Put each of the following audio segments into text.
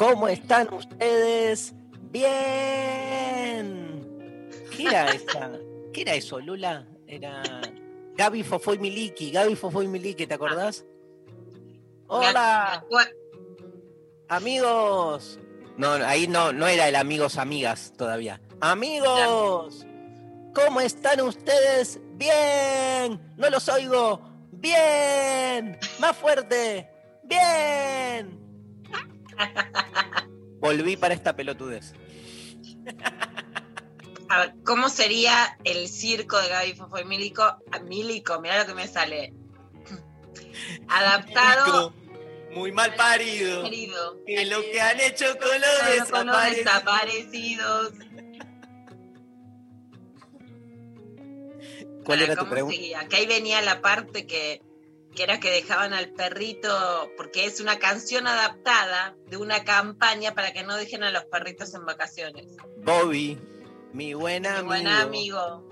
¿Cómo están ustedes? Bien. ¿Qué era esa? ¿Qué era eso, Lula? Era Gaby Fofoy Miliki. Gaby Fofoy Miliki, ¿te acordás? Hola, amigos. No, ahí no, no era el amigos amigas todavía. Amigos, ¿cómo están ustedes? Bien. No los oigo. Bien. Más fuerte. Bien. Volví para esta pelotudez. A ver, ¿cómo sería el circo de Gaby Fofo y Milico? Ah, Milico, mirá lo que me sale. Adaptado. Muy mal parido. Querido. Que lo que han hecho con los Con los desaparecidos. ¿Cuál era tu ¿cómo pregunta? seguía? Que ahí venía la parte que, que era que dejaban al perrito, porque es una canción adaptada de una campaña para que no dejen a los perritos en vacaciones. Bobby, mi buen Mi amigo. buen amigo.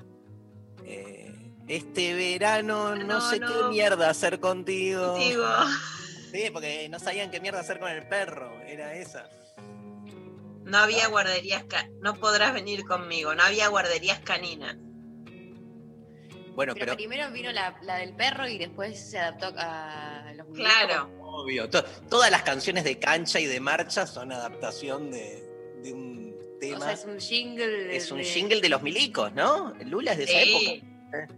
Eh, este verano no, No, sé no. qué mierda hacer contigo. Digo, Sí, porque no sabían qué mierda hacer con el perro. Era esa. no había guarderías, no podrás venir conmigo, no había guarderías caninas. Bueno, Pero, pero, primero vino la, la del perro y después se adaptó a los muñecos. Claro. obvio. to- todas las canciones de cancha y de marcha son adaptación de, de un tema. O sea, es un jingle. Es un de- jingle de los milicos, ¿no? Lula es de esa Sí. época.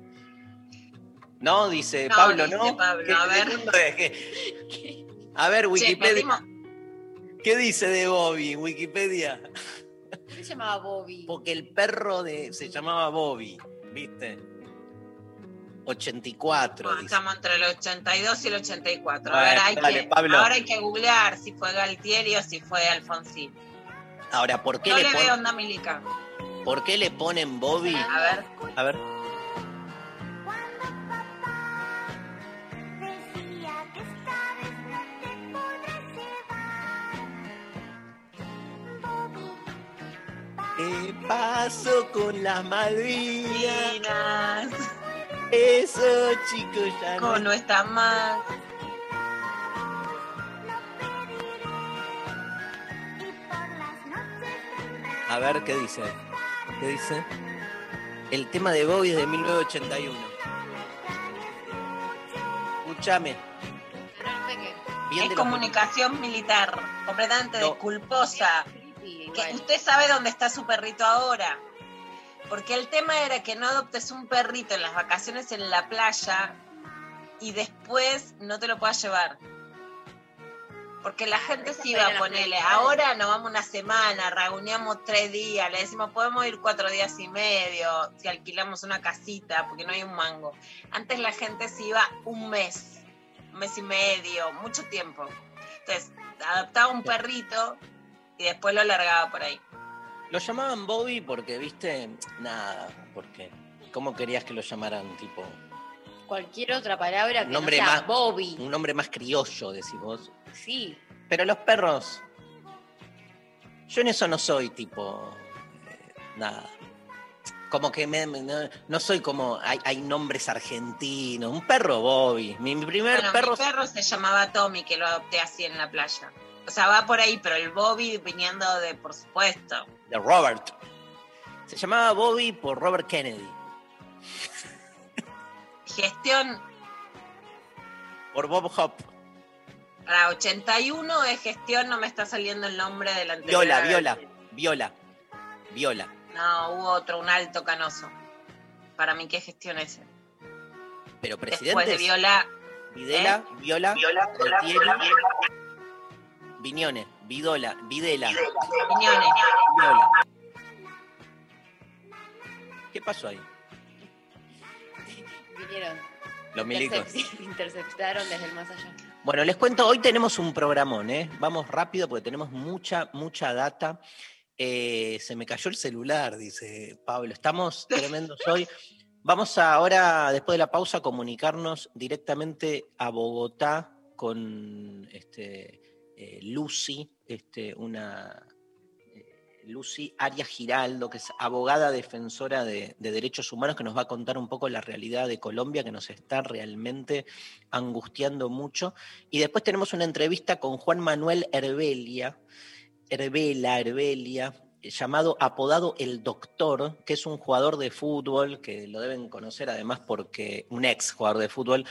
No, dice No, Pablo, dice ¿no? Pablo, ¿Qué- a ver. Wikipedia. ¿Qué dice de Bobby? Wikipedia. ¿Por qué se llamaba Bobby? Porque el perro de se llamaba Bobby, ¿viste? 84. No, dice. estamos entre el 82 y el 84. A A ver, ver, hay dale, que, Pablo. ahora hay que googlear si fue Galtieri o si fue Alfonsín. Ahora, ¿por qué, No le le veo onda milica. ¿por qué le ponen Bobby? A ver, A ver. ¿Qué pasó con las Malvinas? Eso, chicos, ya no. no está más. y por las noches vendrá. A ver, ¿qué dice? ¿Qué dice? El tema de Bobby es de 1981. Escúchame. Bien Es comunicación militar, completamente No. culposa. Sí, Que usted sabe dónde está su perrito ahora. Porque el tema era que no adoptes un perrito en las vacaciones en la playa y después no te lo puedas llevar. Porque la gente va eran a ponerle, ahora nos vamos una semana, reunimos tres días, le decimos, podemos ir cuatro días y medio, si alquilamos una casita, porque no hay un mango. Antes la gente se iba un mes, un mes y medio, mucho tiempo. Entonces, adoptaba un perrito y después lo largaba por ahí. Lo llamaban Bobby porque, viste, nada, porque ¿cómo querías que lo llamaran? Tipo, Cualquier otra palabra que Nombre no sea más- Bobby. un nombre más criollo, decís vos. Sí. Pero los perros, yo en eso no soy tipo, eh, nada. Como que me- me- no, no soy como, hay, hay nombres argentinos. Un perro Bobby. Mi, mi primer Bueno, perro... mi perro se llamaba Tommy, que lo adopté así en la playa. O sea, va por ahí, pero el Bobby viniendo de, por supuesto. De Robert. Se llamaba Bobby por Robert Kennedy. Gestión Por Bob Hop. para 81 es gestión, no me está saliendo el nombre del anterior. Viola, Viola, Viola, Viola. No, hubo otro, un alto canoso. Para mí, ¿qué gestión ese? Pero Después presidente. de Viola, Videla, Viola, Altieri, Viñone, Vidola, Videla, Piñones. Viola. ¿Qué pasó ahí? Vinieron. Los milicos. intercep- Interceptaron desde el más allá. Bueno, les cuento, hoy tenemos un programón, ¿eh? Vamos rápido porque tenemos mucha, mucha data. Eh, se me cayó el celular, dice Pablo. Estamos tremendos hoy. Vamos a ahora, después de la pausa, a comunicarnos directamente a Bogotá con este, eh, Lucy, este, una eh, Lucy Arias Giraldo, que es abogada defensora de, de derechos humanos, que nos va a contar un poco la realidad de Colombia, que nos está realmente angustiando mucho. Y después tenemos una entrevista con Juan Manuel Herbelia, Herbela, Herbelia, llamado apodado El Doctor, que es un jugador de fútbol, que lo deben conocer además porque, un ex jugador de fútbol,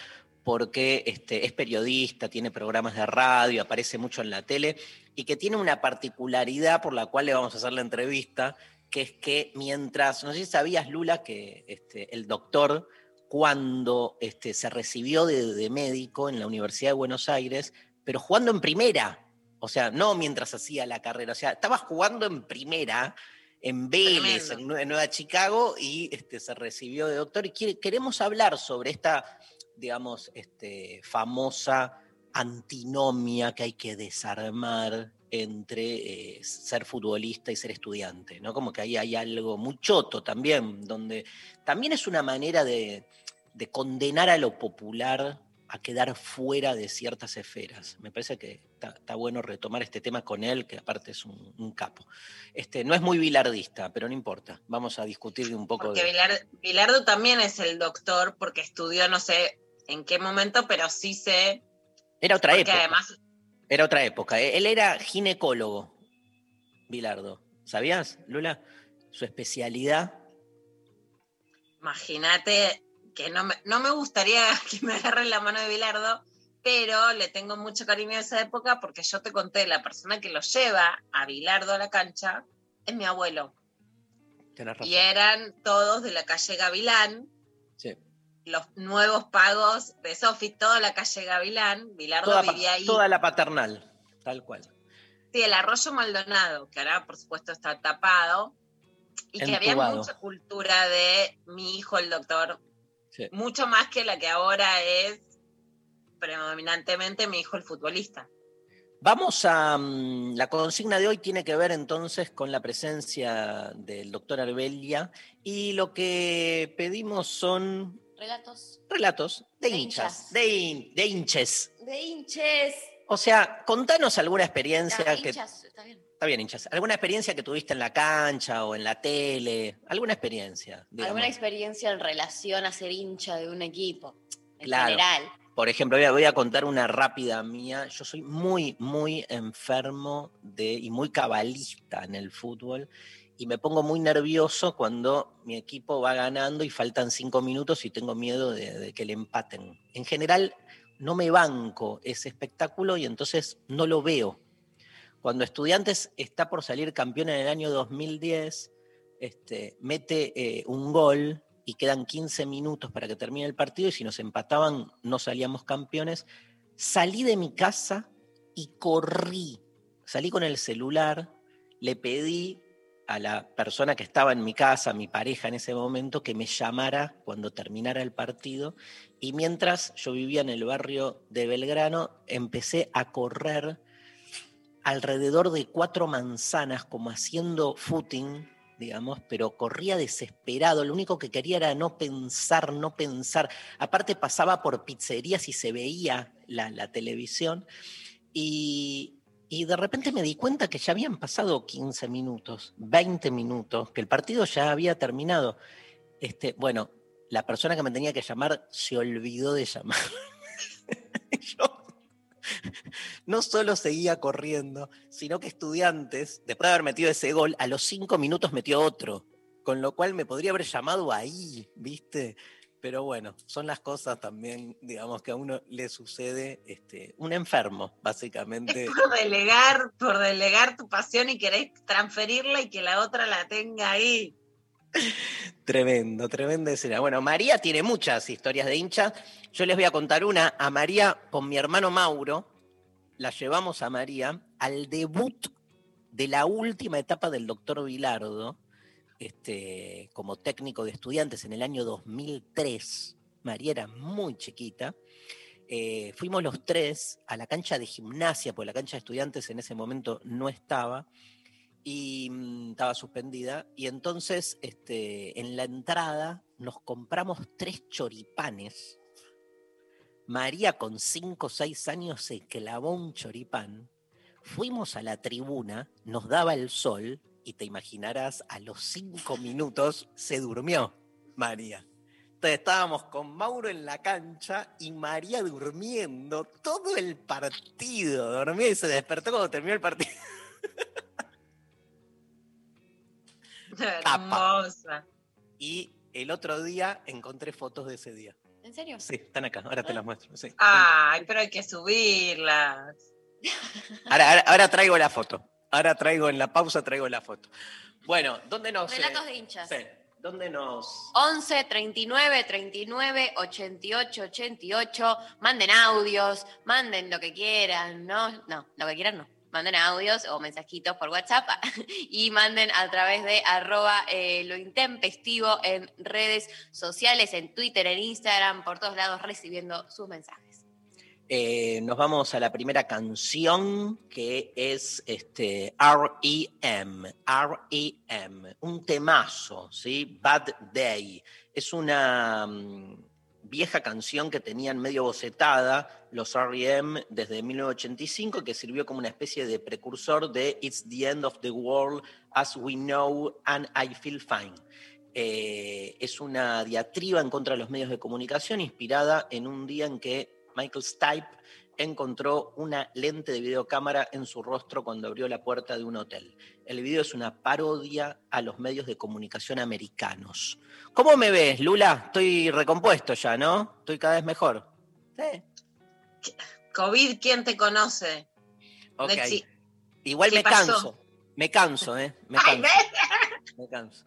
porque este, es periodista, tiene programas de radio, aparece mucho en la tele, y que tiene una particularidad por la cual le vamos a hacer la entrevista, que es que mientras, no sé si sabías, Lula, que este, el doctor, cuando este, se recibió de, de médico en la Universidad de Buenos Aires, pero jugando en primera, o sea, no mientras hacía la carrera, o sea, estaba jugando en primera, en Vélez, en, Nueva Chicago, y este, se recibió de doctor. Y quiere- queremos hablar sobre esta, digamos, este, famosa antinomia que hay que desarmar entre eh, ser futbolista y ser estudiante, ¿no? Como que ahí hay algo muy choto también, donde también es una manera de, de condenar a lo popular a quedar fuera de ciertas esferas. Me parece que está, bueno retomar este tema con él, que aparte es un, un capo. Este, no es muy bilardista, pero no importa. Vamos a discutir un poco Porque de... Bilardo también es el doctor porque estudió no sé en qué momento, pero sí sé. Era otra época. además, Era otra época. Él era ginecólogo, Bilardo. ¿Sabías, Lula? Su especialidad. imagínate que no me, no me gustaría que me agarren la mano de Bilardo, pero le tengo mucho cariño a esa época porque yo te conté, la persona que lo lleva a Bilardo a la cancha es mi abuelo. Tenés razón. Y eran todos de la calle Gavilán, Sí. Los nuevos pagos de Sofi, toda la calle Gavilán. Bilardo Toda, vivía ahí. toda la paternal, tal cual. Sí, el arroyo Maldonado, que ahora por supuesto está tapado, y que había mucha cultura de mi hijo el doctor, Sí. mucho más que la que ahora es predominantemente mi hijo el futbolista. Vamos a. mm, la consigna de hoy tiene que ver entonces con la presencia del doctor Arbelia y lo que pedimos son Relatos relatos de, De hinchas, hinchas. de, hin- de hinches. de hinches. O sea, contanos alguna experiencia Ah, que. hinchas, está bien. Está bien, hinchas. ¿Alguna experiencia que tuviste en la cancha o en la tele? ¿Alguna experiencia? digamos? ¿Alguna experiencia en relación a ser hincha de un equipo? En Claro. general. Por ejemplo, voy a, voy a contar una rápida mía. Yo soy muy, muy enfermo de, y muy cabalista en el fútbol y me pongo muy nervioso cuando mi equipo va ganando y faltan cinco minutos y tengo miedo de, que le empaten. En general, no me banco ese espectáculo y entonces no lo veo. Cuando Estudiantes está por salir campeón en el año 2010, este, mete eh, un gol y quedan 15 minutos para que termine el partido y si nos empataban no salíamos campeones, salí de mi casa y corrí. Salí con el celular, le pedí a la persona que estaba en mi casa, mi pareja en ese momento, que me llamara cuando terminara el partido. Y mientras yo vivía en el barrio de Belgrano, empecé a correr alrededor de cuatro manzanas, como haciendo footing, digamos, pero corría desesperado. Lo único que quería era no pensar, no pensar. Aparte pasaba por pizzerías y se veía la, la televisión. Y, y de repente me di cuenta que ya habían pasado 15 minutos, 20 minutos, que el partido ya había terminado. Este, bueno, la persona que me tenía que llamar se olvidó de llamar. Yo no solo seguía corriendo, sino que estudiantes, después de haber metido ese gol, a los cinco minutos metió otro, con lo cual me podría haber llamado ahí, ¿viste? Pero bueno, son las cosas también, digamos, que a uno le sucede este, un enfermo, básicamente. Es por delegar, por delegar tu pasión y querés transferirla y que la otra la tenga ahí. Tremendo, tremenda escena. Bueno, María tiene muchas historias de hincha. Yo les voy a contar una. A María, con mi hermano Mauro, la llevamos a María al debut de la última etapa del doctor Vilardo, este, como técnico de estudiantes en el año 2003. María era muy chiquita. Eh, fuimos los tres a la cancha de gimnasia, porque la cancha de estudiantes en ese momento no estaba y mm, estaba suspendida. Y entonces, este, en la entrada, nos compramos tres choripanes. María, con cinco o seis años, se clavó un choripán. Fuimos a la tribuna, nos daba el sol, y te imaginarás, a los cinco minutos se durmió María. Entonces estábamos con Mauro en la cancha y María durmiendo todo el partido. Dormía y se despertó cuando terminó el partido. Hermosa. Y el otro día encontré fotos de ese día. ¿En serio? Sí, están acá, ahora te las muestro. sí. Ay, pero hay que subirlas. Ahora, ahora- ahora traigo la foto. Ahora traigo en la pausa, traigo la foto. Bueno, ¿dónde nos... eh, Relatos de hinchas. sí, ¿Dónde nos... 11 39 39 88 88. Manden audios, manden lo que quieran, ¿no? No, lo que quieran no. Manden audios o mensajitos por WhatsApp y manden a través de arroba eh, lo intempestivo en redes sociales, en Twitter, en Instagram, por todos lados recibiendo sus mensajes. Eh, nos vamos a la primera canción que es este, R.E.M. R.E.M. Un temazo, ¿sí? Bad Day. Es una mm, vieja canción que tenían medio bocetada los R.E.M. desde 1985 que sirvió como una especie de precursor de It's the End of the World as We Know and I Feel Fine. Eh, es una diatriba en contra de los medios de comunicación inspirada en un día en que Michael Stipe encontró una lente de videocámara en su rostro cuando abrió la puerta de un hotel. El video es una parodia a los medios de comunicación americanos. ¿Cómo me ves, Lula? Estoy recompuesto ya, ¿no? Estoy cada vez mejor. Sí. COVID, ¿quién te conoce? Ok. Lexi, Igual ¿qué me pasó? canso. Me canso, ¿eh? Me canso. Me canso.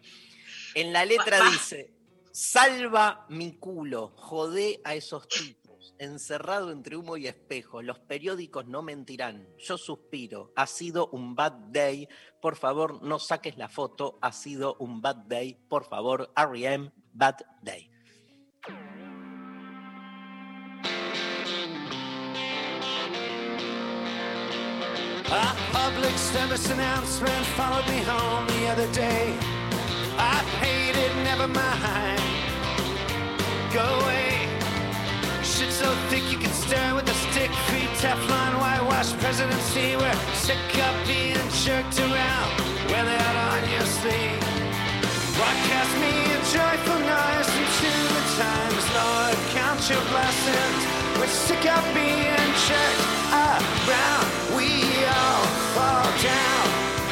En la letra dice, salva mi culo, jodé a esos tipos, encerrado entre humo y espejo, los periódicos no mentirán, yo suspiro, ha sido un bad day, por favor no saques la foto, ha sido un bad day, por favor, R.E.M., bad day. A public service announcement followed me home the other day. I paid it, never mind. Go away. So thick you can stir with a stick. Free Teflon, whitewash presidency. We're sick of being jerked around. Wear that on your sleeve. Broadcast me a joyful noise into the times, Lord. Count your blessings. We're sick of being jerked around. We all fall down.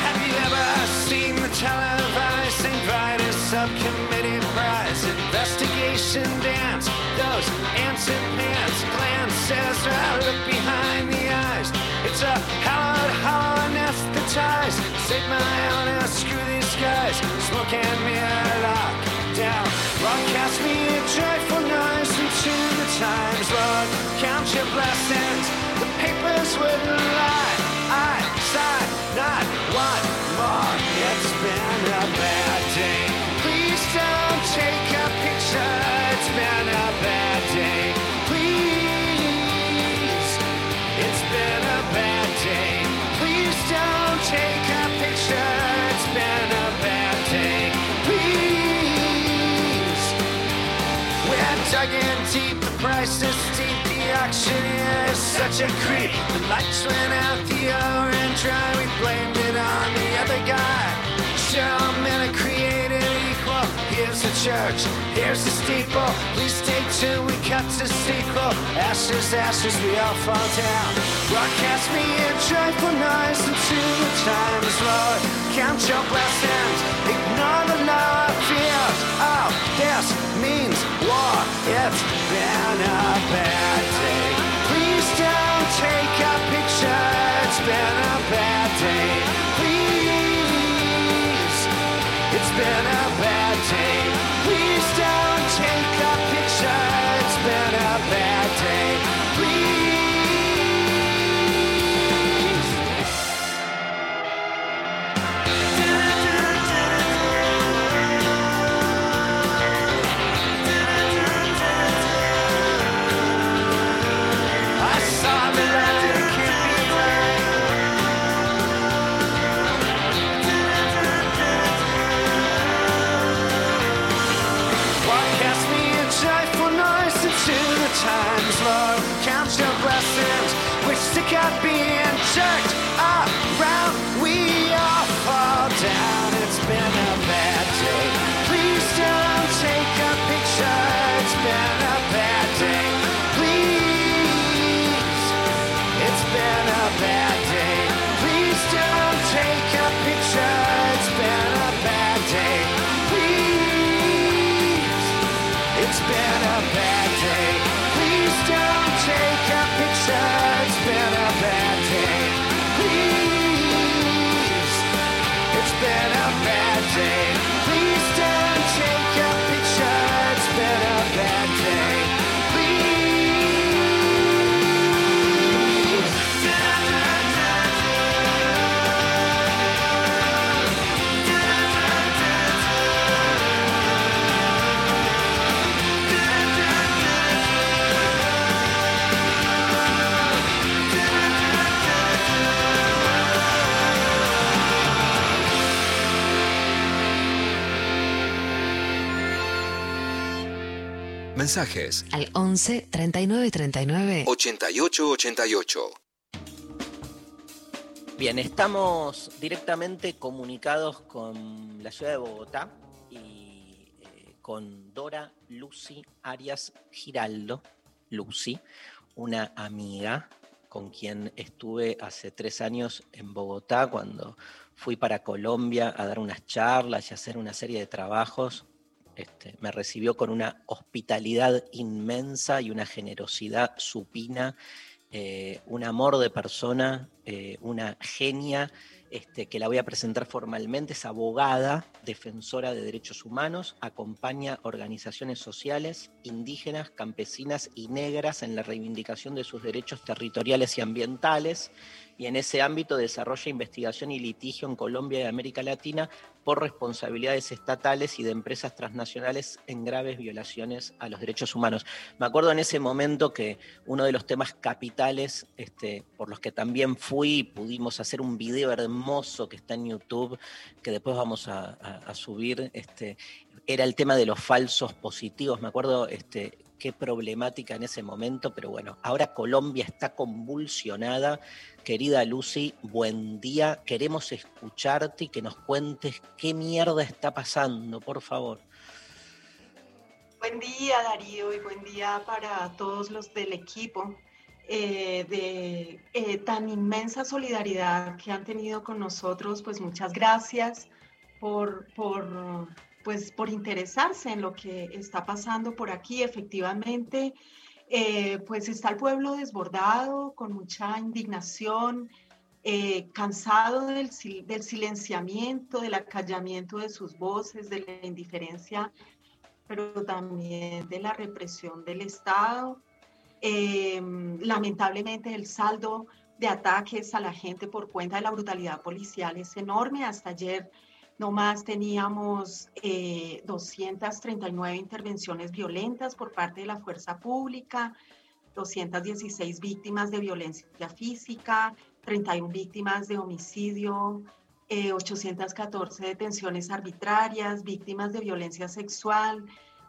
Have you ever seen the televised St. Vitus subcommittee prize investigation dance? Those ants and pants glances right look behind the eyes. It's a hallowed, hollow anesthetized. Save my honor, screw these guys. Smoke and mirror lock down. Broadcast me a joyful noise into the times, Lord. Count your blessings. The papers wouldn't lie. I sign not one the is the auctioneer is such a creep. The lights went out, the orange dry, we blamed it on the other guy. Sure, men are created equal. Here's the church, here's the steeple. Please stay tuned, we cut to sequel. Ashes, ashes, we all fall down. Broadcast me a joyful noise into the time is Lord. Count your blessings, ignore the. Oh, this means war. It's been a bad day. Please don't take a picture. It's been a bad day. Please. It's been a Mensajes al 11 39 39 88 88. Bien, estamos directamente comunicados con la ciudad de Bogotá y eh, con Dora Lucy Arias Giraldo, Lucy, una amiga con quien estuve hace tres años en Bogotá cuando fui para Colombia a dar unas charlas y hacer una serie de trabajos. Este, me recibió con una hospitalidad inmensa y una generosidad supina eh, un amor de persona, eh, una genia, este, que la voy a presentar formalmente, es abogada, defensora de derechos humanos, acompaña organizaciones sociales, indígenas, campesinas y negras en la reivindicación de sus derechos territoriales y ambientales, y en ese ámbito desarrolla investigación y litigio en Colombia y América Latina por responsabilidades estatales y de empresas transnacionales en graves violaciones a los derechos humanos. Me acuerdo en ese momento que uno de los temas capitales este, por los que también fui pudimos hacer un video hermoso que está en YouTube, que después vamos a subir, este, era el tema de los falsos positivos. Me acuerdo este, qué problemática en ese momento, pero bueno, ahora Colombia está convulsionada. Querida Lucy, buen día. Queremos escucharte y que nos cuentes qué mierda está pasando, por favor. Buen día, Darío, y buen día para todos los del equipo eh, de eh, tan inmensa solidaridad que han tenido con nosotros. Pues muchas gracias por, por, pues, por interesarse en lo que está pasando por aquí. Efectivamente, eh, pues está el pueblo desbordado, con mucha indignación, eh, cansado del, sil- del silenciamiento, del acallamiento de sus voces, de la indiferencia pero también de la represión del Estado. Eh, lamentablemente el saldo de ataques a la gente por cuenta de la brutalidad policial es enorme. Hasta ayer nomás teníamos eh, 239 intervenciones violentas por parte de la fuerza pública, 216 víctimas de violencia física, 31 víctimas de homicidio, eh, 814 detenciones arbitrarias, víctimas de violencia sexual,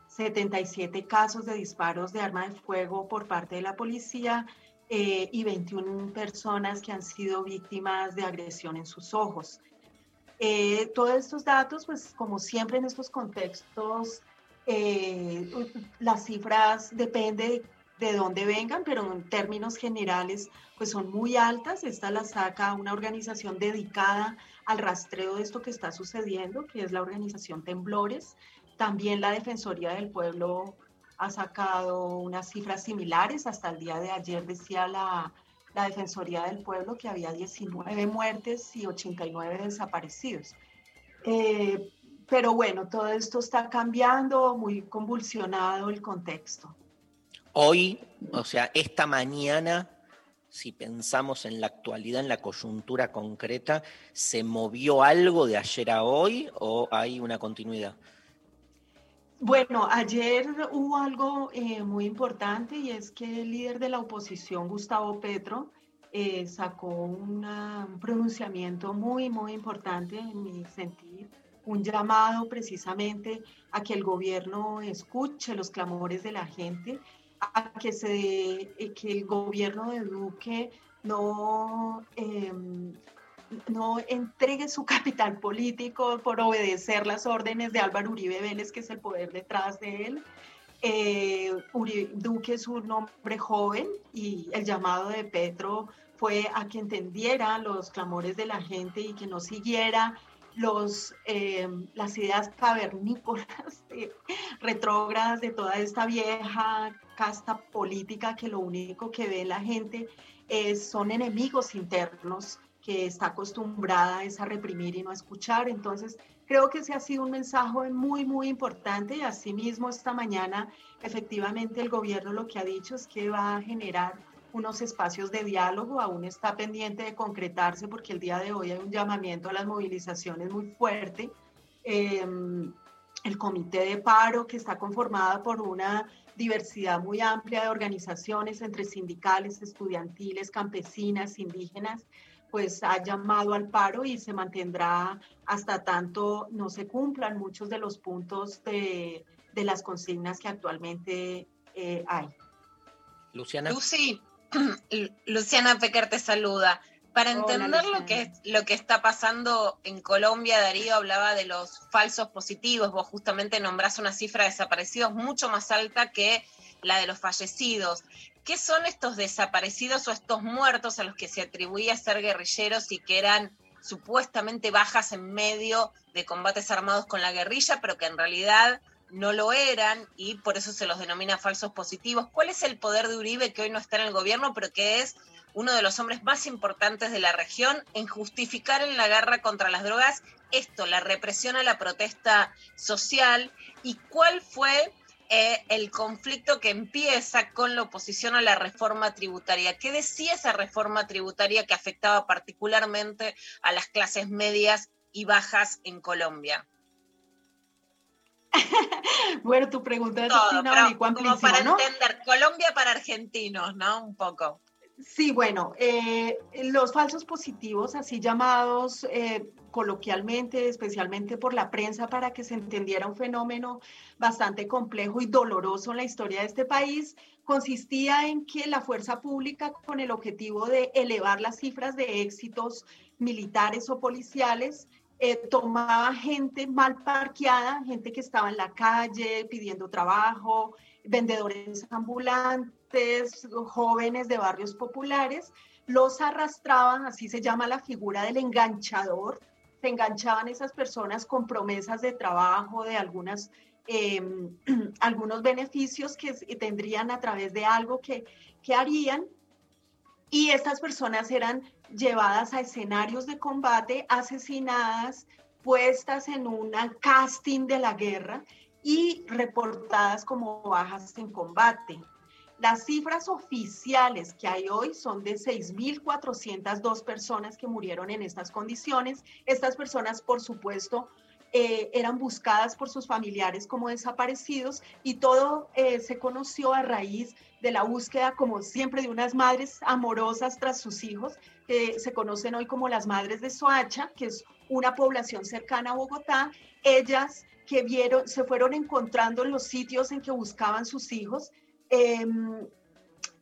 77 casos de disparos de arma de fuego por parte de la policía eh, y 21 personas que han sido víctimas de agresión en sus ojos. Eh, todos estos datos, pues como siempre en estos contextos, eh, las cifras depende de dónde vengan, pero en términos generales, pues son muy altas. Esta la saca una organización dedicada al rastreo de esto que está sucediendo, que es la organización Temblores. También la Defensoría del Pueblo ha sacado unas cifras similares. Hasta el día de ayer decía la, la Defensoría del Pueblo que había 19 muertes y 89 desaparecidos. Eh, pero bueno, todo esto está cambiando, muy convulsionado el contexto. Hoy, o sea, esta mañana, si pensamos en la actualidad, en la coyuntura concreta, ¿se movió algo de ayer a hoy o hay una continuidad? Bueno, ayer hubo algo eh, muy importante y es que el líder de la oposición, Gustavo Petro, eh, sacó un pronunciamiento muy, muy importante en mi sentir, un llamado precisamente a que el gobierno escuche los clamores de la gente, a que, se, eh, que el gobierno de Duque no, em, no entregue su capital político por obedecer las órdenes de Álvaro Uribe Vélez, que es el poder detrás de él. Eh, Duque es un hombre joven y el llamado de Petro fue a que entendiera los clamores de la gente y que no siguiera los, eh, las ideas cavernícolas, retrógradas de toda esta vieja casta política que lo único que ve la gente es, son enemigos internos que está acostumbrada es a reprimir y no a escuchar. Entonces, creo que ese ha sido un mensaje muy, muy importante y asimismo esta mañana efectivamente el gobierno lo que ha dicho es que va a generar unos espacios de diálogo, aún está pendiente de concretarse porque el día de hoy hay un llamamiento a las movilizaciones muy fuerte. Em, el comité de paro que está conformada por una diversidad muy amplia de organizaciones entre sindicales, estudiantiles, campesinas, indígenas, pues ha llamado al paro y se mantendrá hasta tanto no se cumplan muchos de los puntos de, de las consignas que actualmente eh, hay. Luciana. Lucy, Luciana Pecker te saluda. Para entender lo que, lo que está pasando en Colombia, Darío hablaba de los falsos positivos. Vos justamente nombrás una cifra de desaparecidos mucho más alta que la de los fallecidos. ¿Qué son estos desaparecidos o estos muertos a los que se atribuía ser guerrilleros y que eran supuestamente bajas en medio de combates armados con la guerrilla, pero que en realidad no lo eran y por eso se los denomina falsos positivos? ¿Cuál es el poder de Uribe que hoy no está en el gobierno, pero que es uno de los hombres más importantes de la región en justificar en la guerra contra las drogas esto, la represión a la protesta social? ¿Y cuál fue eh, el conflicto que empieza con la oposición a la reforma tributaria. ¿Qué decía esa reforma tributaria que afectaba particularmente a las clases medias y bajas en Colombia? bueno, tu pregunta es como para entender, Colombia para argentinos, ¿no? Un poco. Sí, bueno, eh, los falsos positivos, así llamados eh, coloquialmente, especialmente por la prensa, para que se entendiera un fenómeno bastante complejo y doloroso en la historia de este país, consistía en que la fuerza pública, con el objetivo de elevar las cifras de éxitos militares o policiales, eh, tomaba gente mal parqueada, gente que estaba en la calle pidiendo trabajo, vendedores ambulantes, jóvenes de barrios populares, los arrastraban, así se llama la figura del enganchador, se enganchaban esas personas con promesas de trabajo, de algunas, em, algunos beneficios que tendrían a través de algo que, que harían. Y estas personas eran llevadas a escenarios de combate, asesinadas, puestas en un casting de la guerra y reportadas como bajas en combate. Las cifras oficiales que hay hoy son de 6.402 personas que murieron en estas condiciones. Estas personas, por supuesto, eh, eran buscadas por sus familiares como desaparecidos y todo eh, se conoció a raíz de la búsqueda, como siempre, de unas madres amorosas tras sus hijos, que se conocen hoy como las madres de Soacha, que es una población cercana a Bogotá. Ellas que vieron, se fueron encontrando en los sitios en que buscaban sus hijos Em,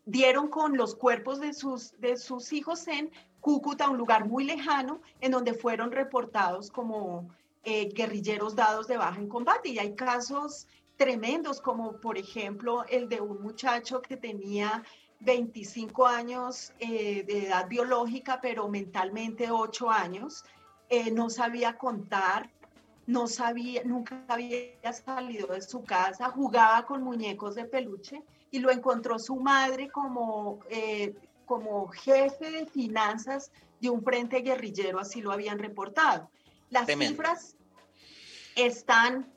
dieron con los cuerpos de sus, de sus hijos en Cúcuta, un lugar muy lejano, en donde fueron reportados como eh, guerrilleros dados de baja en combate. Y hay casos tremendos, como por ejemplo el de un muchacho que tenía 25 años eh, de edad biológica, pero mentalmente 8 años, eh, no sabía contar, no sabía, nunca había salido de su casa, jugaba con muñecos de peluche y lo encontró su madre como, eh, como jefe de finanzas de un frente guerrillero, así lo habían reportado. Las cifras están,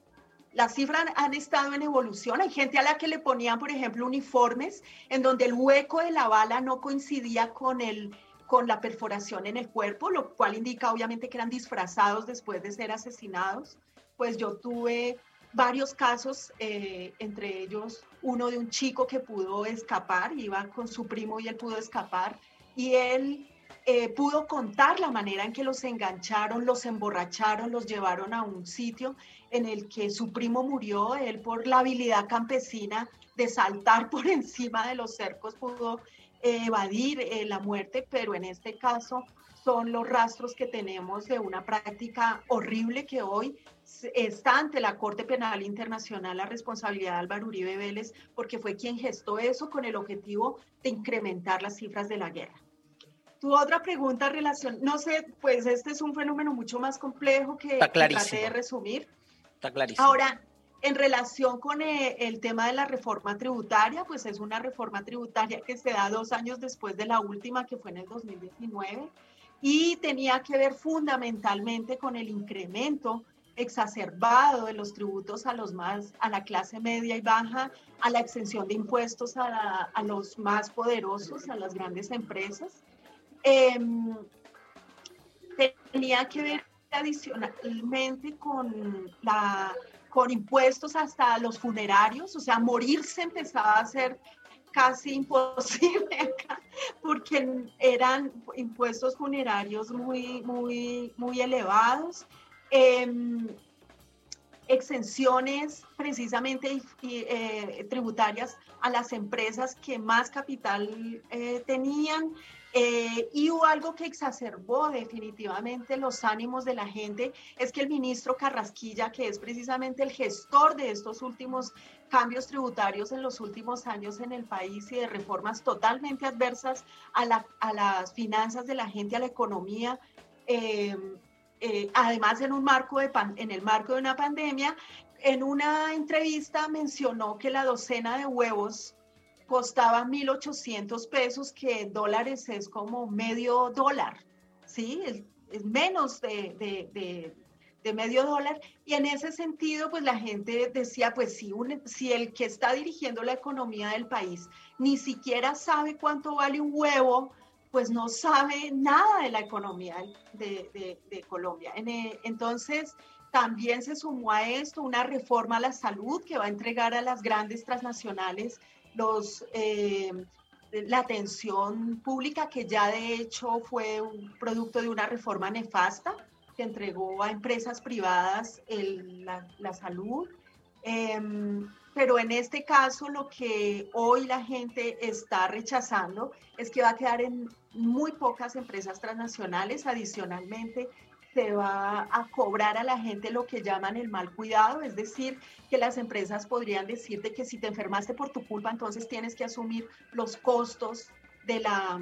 las cifras han estado en evolución. Hay gente a la que le ponían, por ejemplo, uniformes en donde el hueco de la bala no coincidía con el con la perforación en el cuerpo, lo cual indica obviamente que eran disfrazados después de ser asesinados. Pues yo tuve varios casos, eh, entre ellos uno de un chico que pudo escapar, iba con su primo y él pudo escapar, y él eh, pudo contar la manera en que los engancharon, los emborracharon, los llevaron a un sitio en el que su primo murió, él por la habilidad campesina de saltar por encima de los cercos pudo evadir eh, la muerte, pero en este caso son los rastros que tenemos de una práctica horrible que hoy está ante la Corte Penal Internacional la responsabilidad de Álvaro Uribe Vélez, porque fue quien gestó eso con el objetivo de incrementar las cifras de la guerra. Tu otra pregunta, relación, no sé, pues este es un fenómeno mucho más complejo que, Está que clarísimo. traté de resumir. Está clarísimo. Ahora, en relación con eh, el tema de la reforma tributaria, pues es una reforma tributaria que se da dos años después de la última, que fue en el 2019, y tenía que ver fundamentalmente con el incremento exacerbado de los tributos a los más a la clase media y baja, a la exención de impuestos a, la- a los más poderosos, a las grandes empresas. Em, tenía que ver adicionalmente con la con impuestos hasta los funerarios, o sea, morirse empezaba a ser casi imposible acá, porque eran impuestos funerarios muy, muy, muy elevados. Em, exenciones precisamente eh, tributarias a las empresas que más capital eh, tenían. Eh, y hubo algo que exacerbó definitivamente los ánimos de la gente, es que el ministro Carrasquilla, que es precisamente el gestor de estos últimos cambios tributarios en los últimos años en el país y de reformas totalmente adversas a, la- a las finanzas de la gente, a la economía, eh, eh, además en un marco de en el marco de una pandemia, en una entrevista mencionó que la docena de huevos costaba 1.800 pesos, que en dólares es como medio dólar, ¿sí? Es, menos de, de- de- de medio dólar. Y en ese sentido, pues la gente decía, pues si, un- si el que está dirigiendo la economía del país ni siquiera sabe cuánto vale un huevo, pues no sabe nada de la economía de, Colombia. En, entonces, también se sumó a esto una reforma a la salud que va a entregar a las grandes transnacionales eh, la atención pública, que ya de hecho fue un producto de una reforma nefasta que entregó a empresas privadas la, salud. Em, pero en este caso lo que hoy la gente está rechazando es que va a quedar en muy pocas empresas transnacionales. Adicionalmente, se va a cobrar a la gente lo que llaman el mal cuidado, es decir, que las empresas podrían decirte que si te enfermaste por tu culpa, entonces tienes que asumir los costos de la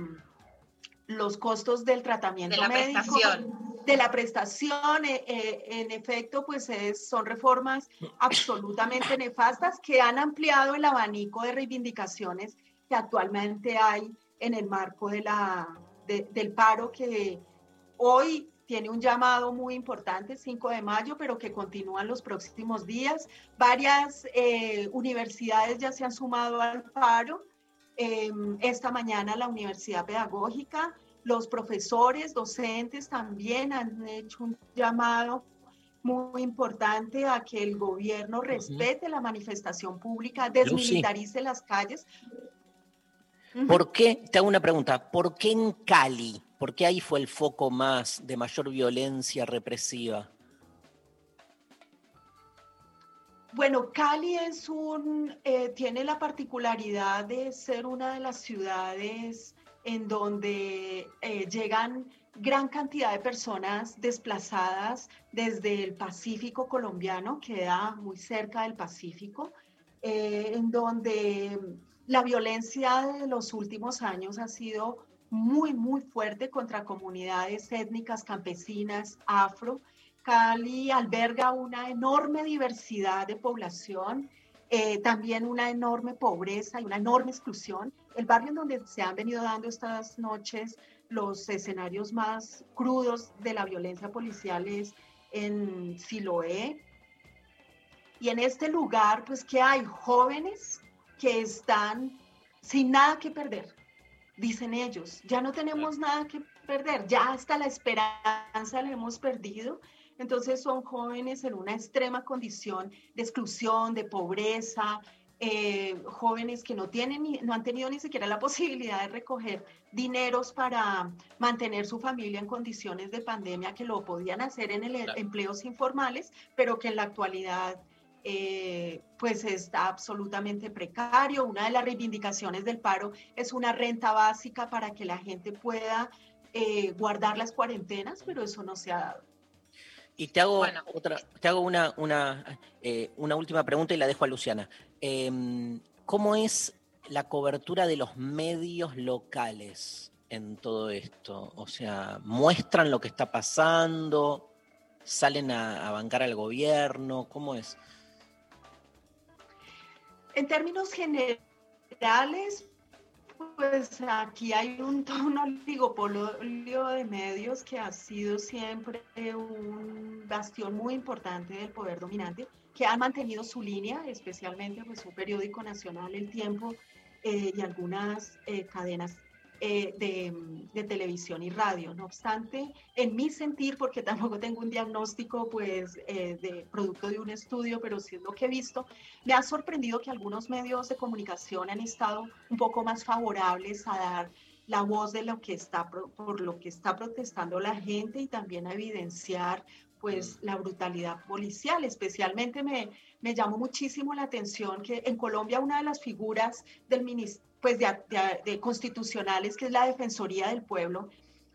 los costos del tratamiento De la médico, prestación. de la prestación, eh, eh, en efecto, pues es- son reformas absolutamente nefastas que han ampliado el abanico de reivindicaciones que actualmente hay en el marco de la, de- del paro que hoy tiene un llamado muy importante, 5 de mayo, pero que continúan los próximos días. Varias eh, universidades ya se han sumado al paro. Eh, esta mañana la Universidad Pedagógica, los profesores, docentes también han hecho un llamado muy importante a que el gobierno respete la manifestación pública, desmilitarice las calles. ¿Por qué? Te hago una pregunta. ¿Por qué en Cali? ¿Por qué ahí fue el foco más de mayor violencia represiva? Bueno, Cali es un, eh, tiene la particularidad de ser una de las ciudades en donde eh, llegan gran cantidad de personas desplazadas desde el Pacífico colombiano, queda muy cerca del Pacífico, eh, en donde la violencia de los últimos años ha sido muy, muy fuerte contra comunidades étnicas, campesinas, afro. Cali alberga una enorme diversidad de población, eh, también una enorme pobreza y una enorme exclusión. El barrio en donde se han venido dando estas noches los escenarios más crudos de la violencia policial es en Siloé. Y en este lugar, pues que hay jóvenes que están sin nada que perder, dicen ellos. Ya no tenemos nada que perder, ya hasta la esperanza la hemos perdido. Entonces son jóvenes en una extrema condición de exclusión, de pobreza, eh, jóvenes que no, tienen, ni- no han tenido ni siquiera la posibilidad de recoger dineros para mantener su familia en condiciones de pandemia, que lo podían hacer en el, Claro. empleos informales, pero que en la actualidad eh, pues está absolutamente precario. Una de las reivindicaciones del paro es una renta básica para que la gente pueda eh, guardar las cuarentenas, pero eso no se ha dado. Y te hago, otra, te hago una, una, eh, una última pregunta y la dejo a Luciana. Em, ¿Cómo es la cobertura de los medios locales en todo esto? O sea, ¿muestran lo que está pasando? ¿Salen a, a bancar al gobierno? ¿Cómo es? En términos generales, pues aquí hay un, un oligopolio de medios que ha sido siempre un bastión muy importante del poder dominante, que han mantenido su línea, especialmente pues un periódico nacional, El Tiempo, eh, y algunas eh, cadenas eh, de, televisión y radio. No obstante, en mi sentir, porque tampoco tengo un diagnóstico pues eh, de producto de un estudio, pero sí es lo que he visto, me ha sorprendido que algunos medios de comunicación han estado un poco más favorables a dar la voz de lo que está por lo que está protestando la gente y también a evidenciar pues la brutalidad policial. Especialmente me, me llamó muchísimo la atención que en Colombia una de las figuras del pues de, constitucionales, que es la Defensoría del Pueblo.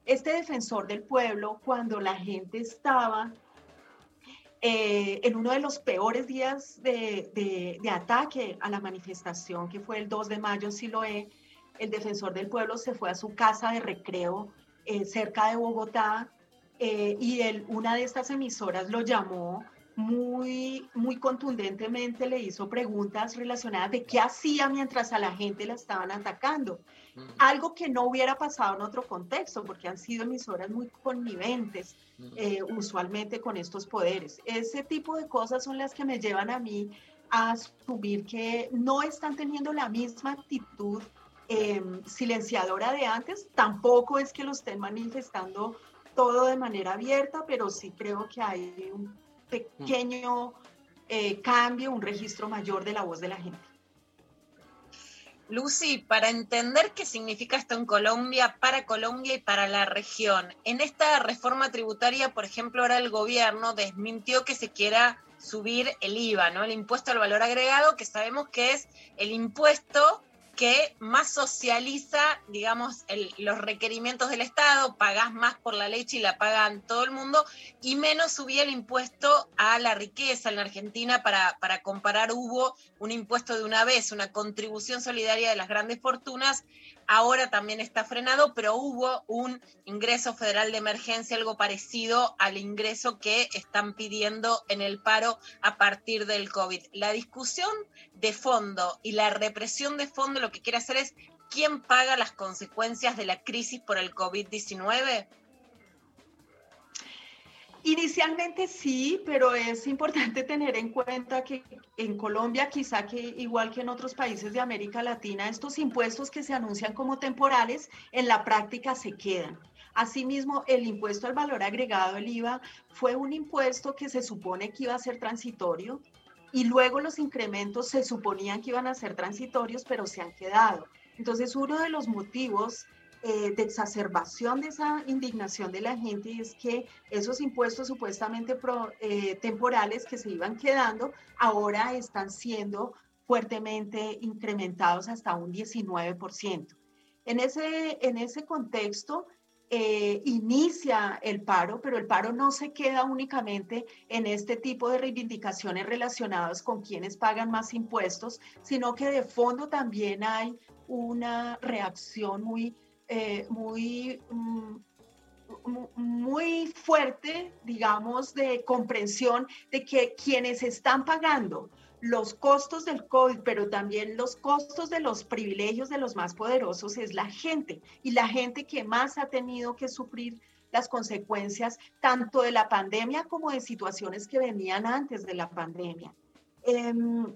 Este defensor del pueblo, cuando la gente estaba eh, en uno de los peores días de, ataque a la manifestación, que fue el 2 de mayo en Siloé, el defensor del pueblo se fue a su casa de recreo eh, cerca de Bogotá eh, y él, una de estas emisoras lo llamó muy, muy contundentemente le hizo preguntas relacionadas de qué hacía mientras a la gente la estaban atacando. Algo que no hubiera pasado en otro contexto, porque han sido emisoras muy conniventes, eh, usualmente con estos poderes. Ese tipo de cosas son las que me llevan a mí a asumir que no están teniendo la misma actitud em, silenciadora de antes. Tampoco es que lo estén manifestando todo de manera abierta, pero sí creo que hay un pequeño eh, cambio, un registro mayor de la voz de la gente. Lucy, para entender qué significa esto en Colombia, para Colombia y para la región, en esta reforma tributaria, por ejemplo, ahora el gobierno desmintió que se quiera subir el IVA, ¿no? El impuesto al valor agregado, que sabemos que es el impuesto que más socializa, digamos, los requerimientos del Estado, pagás más por la leche y la pagan todo el mundo, y menos subía el impuesto a la riqueza. En la Argentina, para, para comparar, hubo un impuesto de una vez, una contribución solidaria de las grandes fortunas Ahora también está frenado, pero hubo un ingreso federal de emergencia, algo parecido al ingreso que están pidiendo en el paro a partir del COVID. La discusión de fondo y la represión de fondo lo que quiere hacer es quién paga las consecuencias de la crisis por el COVID-19. Inicialmente sí, pero es importante tener en cuenta que en Colombia, quizá que igual que en otros países de América Latina, estos impuestos que se anuncian como temporales, en la práctica se quedan. Asimismo, el impuesto al valor agregado, el IVA, fue un impuesto que se supone que iba a ser transitorio y luego los incrementos se suponían que iban a ser transitorios, pero se han quedado. Entonces, uno de los motivos eh, de exacerbación de esa indignación de la gente es que esos impuestos supuestamente eh, temporales que se iban quedando ahora están siendo fuertemente incrementados hasta un 19%. En ese, en ese contexto, eh, inicia el paro, pero el paro no se queda únicamente en este tipo de reivindicaciones relacionadas con quienes pagan más impuestos, sino que de fondo también hay una reacción muy eh, muy, mm, muy fuerte, digamos, de comprensión de que quienes están pagando los costos del COVID, pero también los costos de los privilegios de los más poderosos es la gente y la gente que más ha tenido que sufrir las consecuencias tanto de la pandemia como de situaciones que venían antes de la pandemia. Em,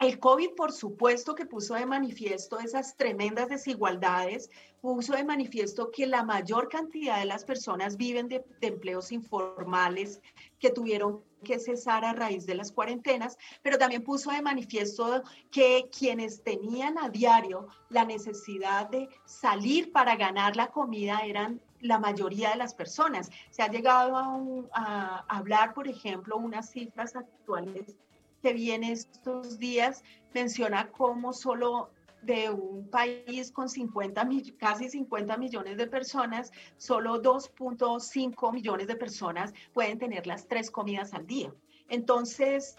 el COVID, por supuesto, que puso de manifiesto esas tremendas desigualdades, puso de manifiesto que la mayor cantidad de las personas viven de, empleos informales que tuvieron que cesar a raíz de las cuarentenas, pero también puso de manifiesto que quienes tenían a diario la necesidad de salir para ganar la comida eran la mayoría de las personas. Se ha llegado a, a hablar, por ejemplo, unas cifras actuales que vi en estos días menciona cómo solo de un país con 50, casi 50 millones de personas, solo 2.5 millones de personas pueden tener las tres comidas al día. Entonces,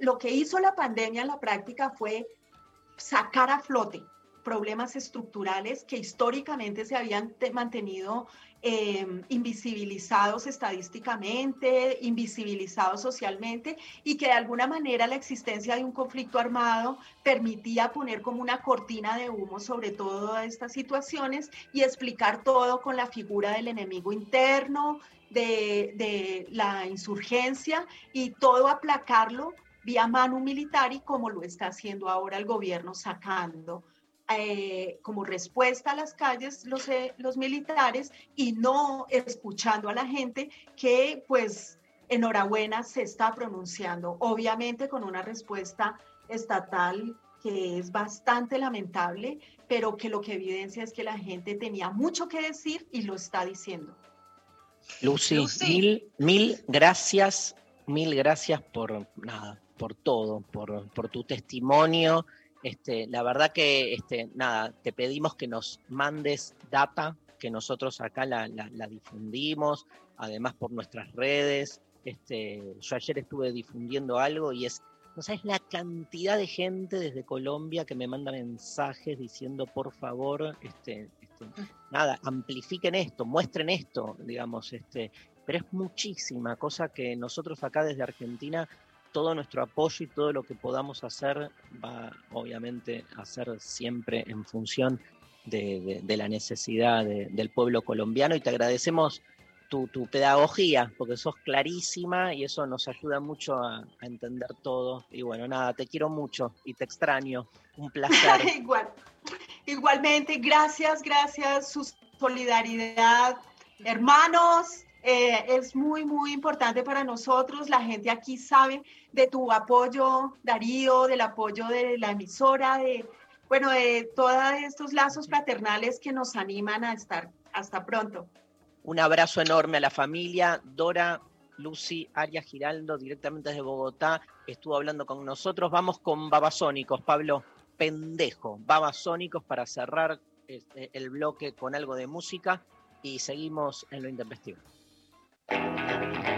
lo que hizo la pandemia en la práctica fue sacar a flote problemas estructurales que históricamente se habían mantenido em, invisibilizados estadísticamente, invisibilizados socialmente y que de alguna manera la existencia de un conflicto armado permitía poner como una cortina de humo sobre todas estas situaciones y explicar todo con la figura del enemigo interno, de, de la insurgencia y todo aplacarlo vía mano militar y como lo está haciendo ahora el gobierno sacando eh, como respuesta a las calles los, eh, los militares y no escuchando a la gente que pues enhorabuena se está pronunciando, obviamente con una respuesta estatal que es bastante lamentable, pero que lo que evidencia es que la gente tenía mucho que decir y lo está diciendo. Lucy, Mil, mil gracias, mil gracias por nada, por todo, por, por tu testimonio este, la verdad que, este, nada, te pedimos que nos mandes data, que nosotros acá la, difundimos, además por nuestras redes. Este, yo ayer estuve difundiendo algo y es, no sabes la cantidad de gente desde Colombia que me manda mensajes diciendo, por favor, este, este, nada, amplifiquen esto, muestren esto, digamos, este, pero es muchísima cosa que nosotros acá desde Argentina todo nuestro apoyo y todo lo que podamos hacer va obviamente a ser siempre en función de, la necesidad del pueblo colombiano y te agradecemos tu, pedagogía porque sos clarísima y eso nos ayuda mucho a, entender todo. Y bueno, nada, te quiero mucho y te extraño. Un placer. Igual, igualmente, gracias, gracias, su solidaridad. Hermanos, eh, es muy, muy importante para nosotros. La gente aquí sabe de tu apoyo, Darío, del apoyo de la emisora, de, bueno, de todos estos lazos fraternales que nos animan a estar. Hasta pronto. Un abrazo enorme a la familia. Dora, Lucy, Arias Giraldo, directamente desde Bogotá, estuvo hablando con nosotros. Vamos con Babasónicos, Pablo. Pendejo, Babasónicos para cerrar este, el bloque con algo de música y seguimos en lo intempestivo. Thank you.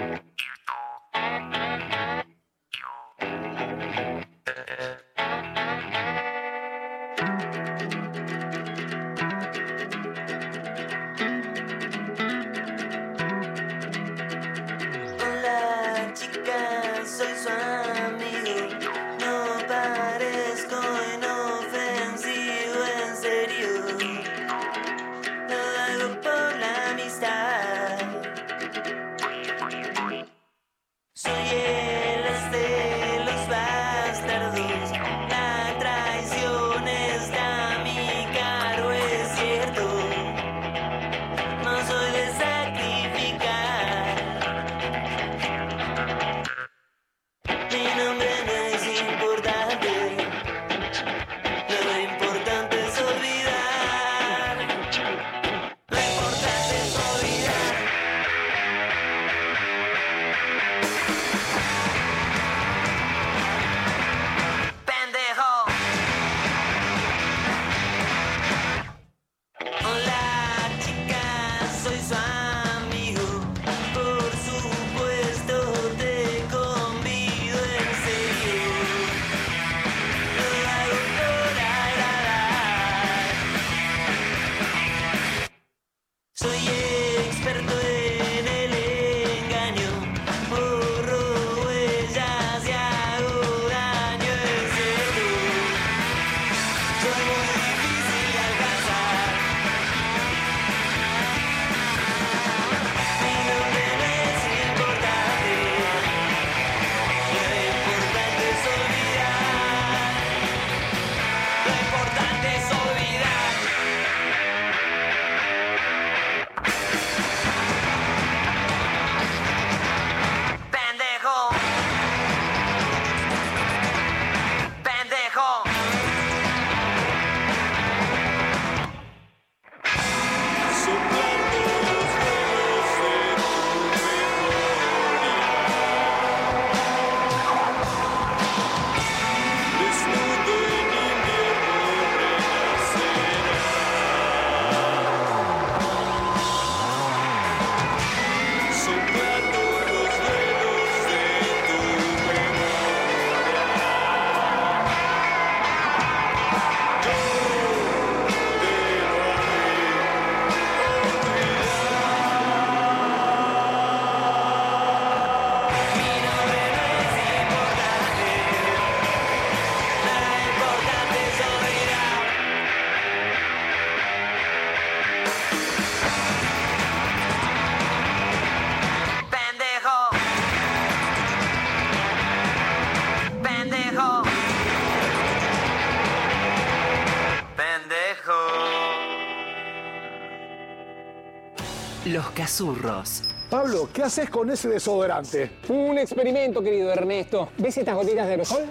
Los Cazurros. Pablo, ¿qué haces con ese desodorante? Un experimento, querido Ernesto. ¿Ves estas gotitas de aerosol?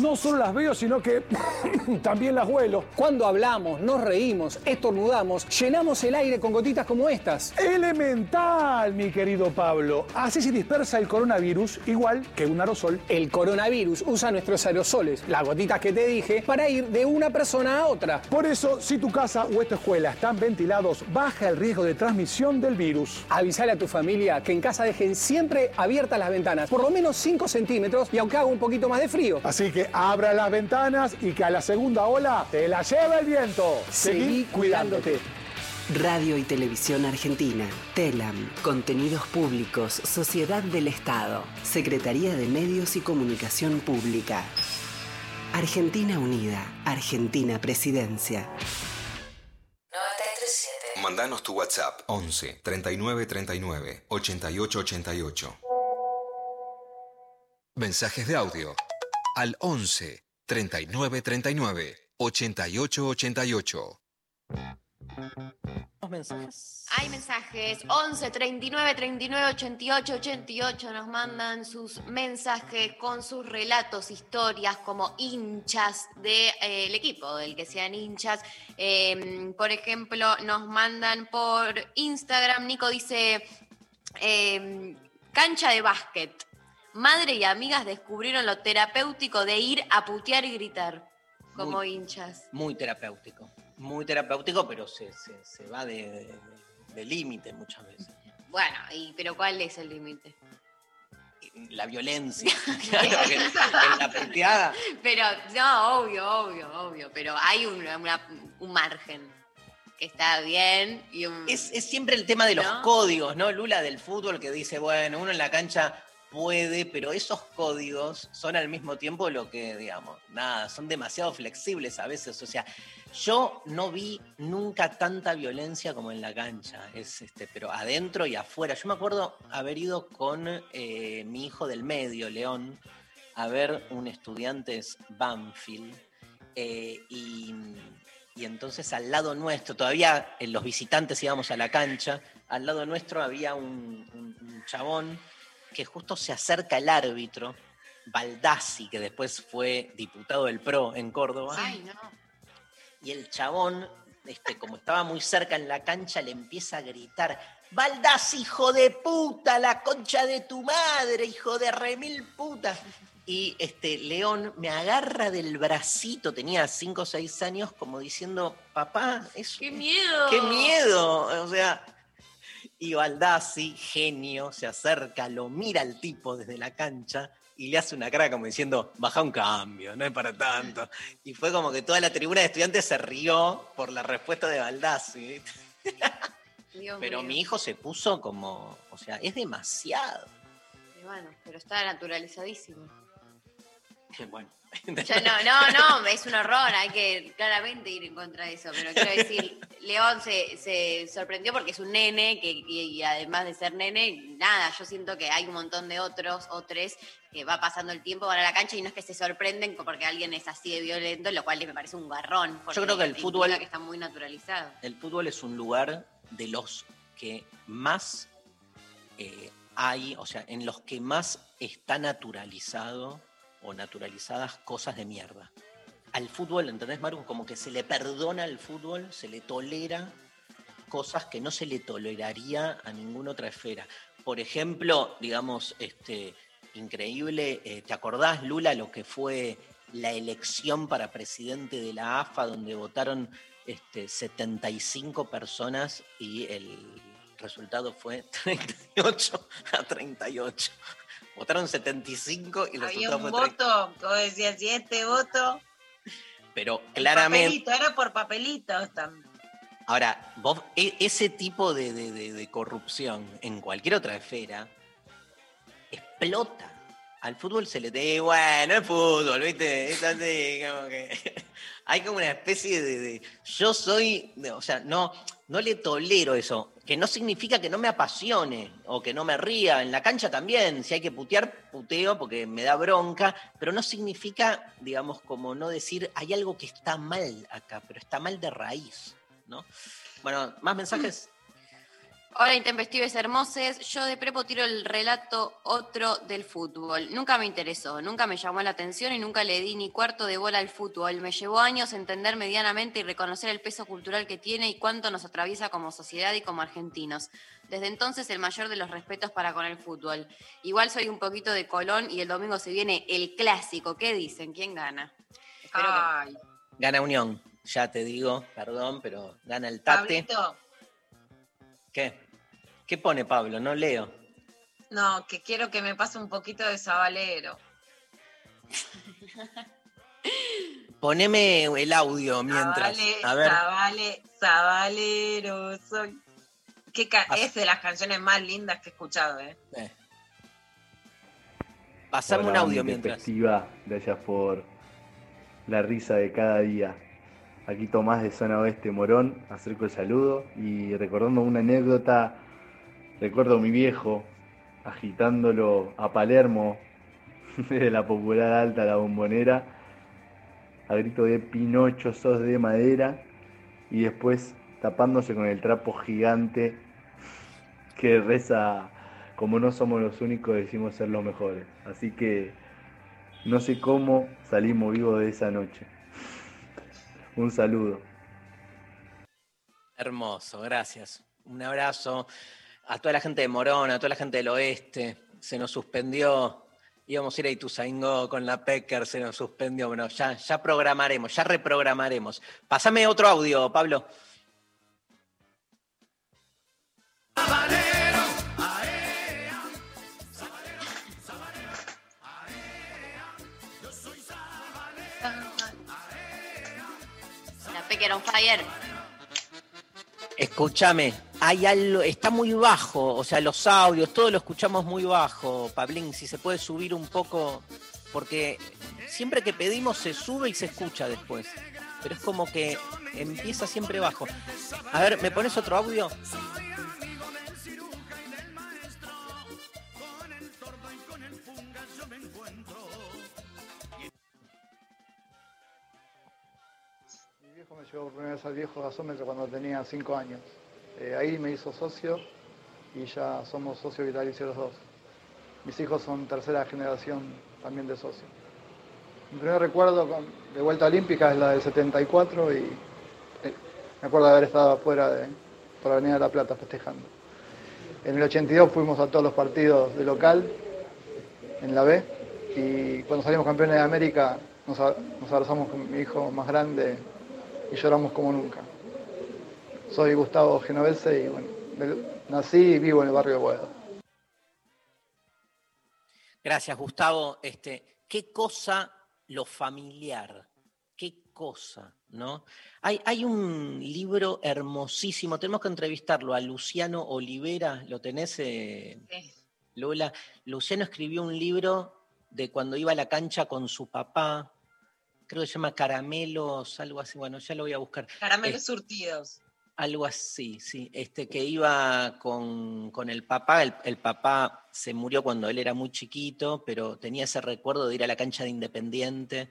No solo las veo, sino que también las huelo. Cuando hablamos, nos reímos, estornudamos, llenamos el aire con gotitas como estas. Elemental, mi querido Pablo. Así se dispersa el coronavirus igual que un aerosol. El coronavirus usa nuestros aerosoles, las gotitas que te dije, para ir de una persona a otra. Por eso, si tu casa o esta escuela están ventilados, baja el riesgo de transmisión del virus. Avisale a tu familia que en casa dejen siempre abiertas las ventanas, por lo menos 5 centímetros y aunque haga un poquito más de frío. Así que abra las ventanas y que a la segunda ola te la lleve el viento. Seguí cuidándote. Radio y Televisión Argentina, TELAM, Contenidos Públicos, Sociedad del Estado, Secretaría de Medios y Comunicación Pública. Argentina Unida, Argentina Presidencia. Mandanos tu WhatsApp 11 39 39 88 88. Mensajes de audio al 11 39 39 88 88. mensajes? Hay mensajes. 11 39 39 88 88 nos mandan sus mensajes con sus relatos, historias como hinchas del equipo, del que sean hinchas. Eh, por ejemplo, nos mandan por Instagram. Nico dice: eh, cancha de básquet. Madre y amigas descubrieron lo terapéutico de ir a putear y gritar como Muy- hinchas. Muy terapéutico. Muy terapéutico, pero se, se- se va de, de- de límite muchas veces. Bueno, y, pero ¿cuál es el límite? La violencia. Claro, que en la puteada. Pero, no, obvio, obvio, obvio, pero hay un, una- un margen que está bien y un... Es, es siempre el tema de los ¿No? códigos, ¿no? Lula del fútbol que dice, bueno, uno en la cancha puede, pero esos códigos son al mismo tiempo lo que, digamos, nada, son demasiado flexibles a veces. O sea, yo no vi nunca tanta violencia como en la cancha, es este, pero adentro y afuera. Yo me acuerdo haber ido con eh, mi hijo del medio, León, a ver un estudiantes Banfield. eh, y, entonces al lado nuestro, todavía en los visitantes íbamos a la cancha, al lado nuestro había un chabón que justo se acerca al árbitro, Baldassi, que después fue diputado del PRO en Córdoba. Ay, no. Y el chabón, este, como estaba muy cerca en la cancha, le empieza a gritar: Baldassi, hijo de puta, la concha de tu madre, hijo de remil puta. Y este, León me agarra del bracito, tenía 5 o 6 años, como diciendo: Papá, es ¡Qué miedo! ¡Qué miedo! O sea, y Baldassi, genio, se acerca, lo mira al tipo desde la cancha y le hace una cara como diciendo, baja un cambio, no es para tanto. Y fue como que toda la tribuna de estudiantes se rió por la respuesta de Baldassi. Dios Pero mío. mi hijo se puso como, o sea, es demasiado. Y bueno, pero está naturalizadísimo. Bueno. No, no, no, es un horror, hay que claramente ir en contra de eso, pero quiero decir, León se, se sorprendió porque es un nene que, y, y además de ser nene, nada, yo siento que hay un montón de otros o tres que va pasando el tiempo, van a la cancha y no es que se sorprenden porque alguien es así de violento, lo cual me parece un garrón. Yo creo que el fútbol- que está muy naturalizado. El fútbol es un lugar de los que más eh, hay, o sea, en los que más está naturalizado o naturalizadas cosas de mierda. Al fútbol, ¿entendés, Maru? Como que se le perdona al fútbol, se le tolera cosas que no se le toleraría a ninguna otra esfera. Por ejemplo, digamos, este, increíble, eh, ¿te acordás, Lula, lo que fue la elección para presidente de la AFA, donde votaron este, 75 personas y el resultado fue 38 a 38? Votaron 75 y el Había un fue 30. voto, como decías, y este voto. Pero claramente... Papelito, era por papelitos también. Ahora, vos, e- ese tipo de, de- de- de corrupción en cualquier otra esfera explota. Al fútbol se le dice, bueno, es fútbol, ¿viste? Es así, como que. Hay como una especie de. yo soy. o sea, no, no le tolero eso. Que no significa que no me apasione o que no me ría. En la cancha también, si hay que putear, puteo porque me da bronca. Pero no significa, digamos, como no decir, hay algo que está mal acá, pero está mal de raíz, ¿no? Bueno, más mensajes. Hola, intempestives hermoses. Yo de prepo tiro el relato otro del fútbol. Nunca me interesó, nunca me llamó la atención y nunca le di ni cuarto de bola al fútbol. Me llevó años entender medianamente y reconocer el peso cultural que tiene y cuánto nos atraviesa como sociedad y como argentinos. Desde entonces el mayor de los respetos para con el fútbol. Igual soy un poquito de Colón y el domingo se viene el clásico. ¿Qué dicen? ¿Quién gana? Espero que- Gana Unión, ya te digo, perdón, pero gana el Tate. Pablito, ¿Qué? ¿Qué pone Pablo? No leo. no, que quiero que me pase un poquito de sabalero. Poneme el audio mientras. Zabale- A ver. Sabalero soy. Es de las canciones más lindas que he escuchado, ¿eh? eh. Pasame un audio mientras. Gracias por la risa de cada día. Aquí Tomás de Zona Oeste Morón, acerco el saludo y recordando una anécdota, recuerdo a mi viejo agitándolo a Palermo desde la popular alta la bombonera, a grito de Pinocho sos de madera y después tapándose con el trapo gigante que reza como no somos los únicos decimos ser los mejores. Así que no sé cómo salimos vivos de esa noche. Un saludo. Hermoso, gracias. Un abrazo a toda la gente de Morón, a toda la gente del oeste. Se nos suspendió. Íbamos a ir a Ituzaingó con la Pecker, se nos suspendió. Bueno, ya, ya programaremos, ya reprogramaremos. Pásame otro audio, Pablo. Escúchame, hay algo, está muy bajo, o sea, los audios, todo lo escuchamos muy bajo, Pablín, si se puede subir un poco, porque siempre que pedimos se sube y se escucha después, pero es como que empieza siempre bajo. A ver, ¿me pones otro audio? Llevó por primera vez al viejo gasómetro cuando tenía 5 años. Eh, ahí me hizo socio y ya somos socios vitalicios los dos. Mis hijos son tercera generación también de socios. Mi primer recuerdo de vuelta olímpica es la del 74 y eh, me acuerdo de haber estado afuera de, por Avenida de la Plata festejando. En el 82 fuimos a todos los partidos de local en la B y cuando salimos campeones de América nos abrazamos con mi hijo más grande y lloramos como nunca. Soy Gustavo Genovese y bueno, del- nací y vivo en el barrio de Boedo. Gracias, Gustavo. Este, ¿Qué cosa lo familiar? ¿Qué cosa? ¿no? Hay, hay un libro hermosísimo, tenemos que entrevistarlo a Luciano Olivera, ¿lo tenés, eh, Lola? Luciano escribió un libro de cuando iba a la cancha con su papá, creo que se llama Caramelos, algo así, bueno, ya lo voy a buscar. Caramelos Eh, surtidos. algo así, sí. Este, que iba con, con el papá. El, el papá se murió cuando él era muy chiquito, pero tenía ese recuerdo de ir a la cancha de Independiente.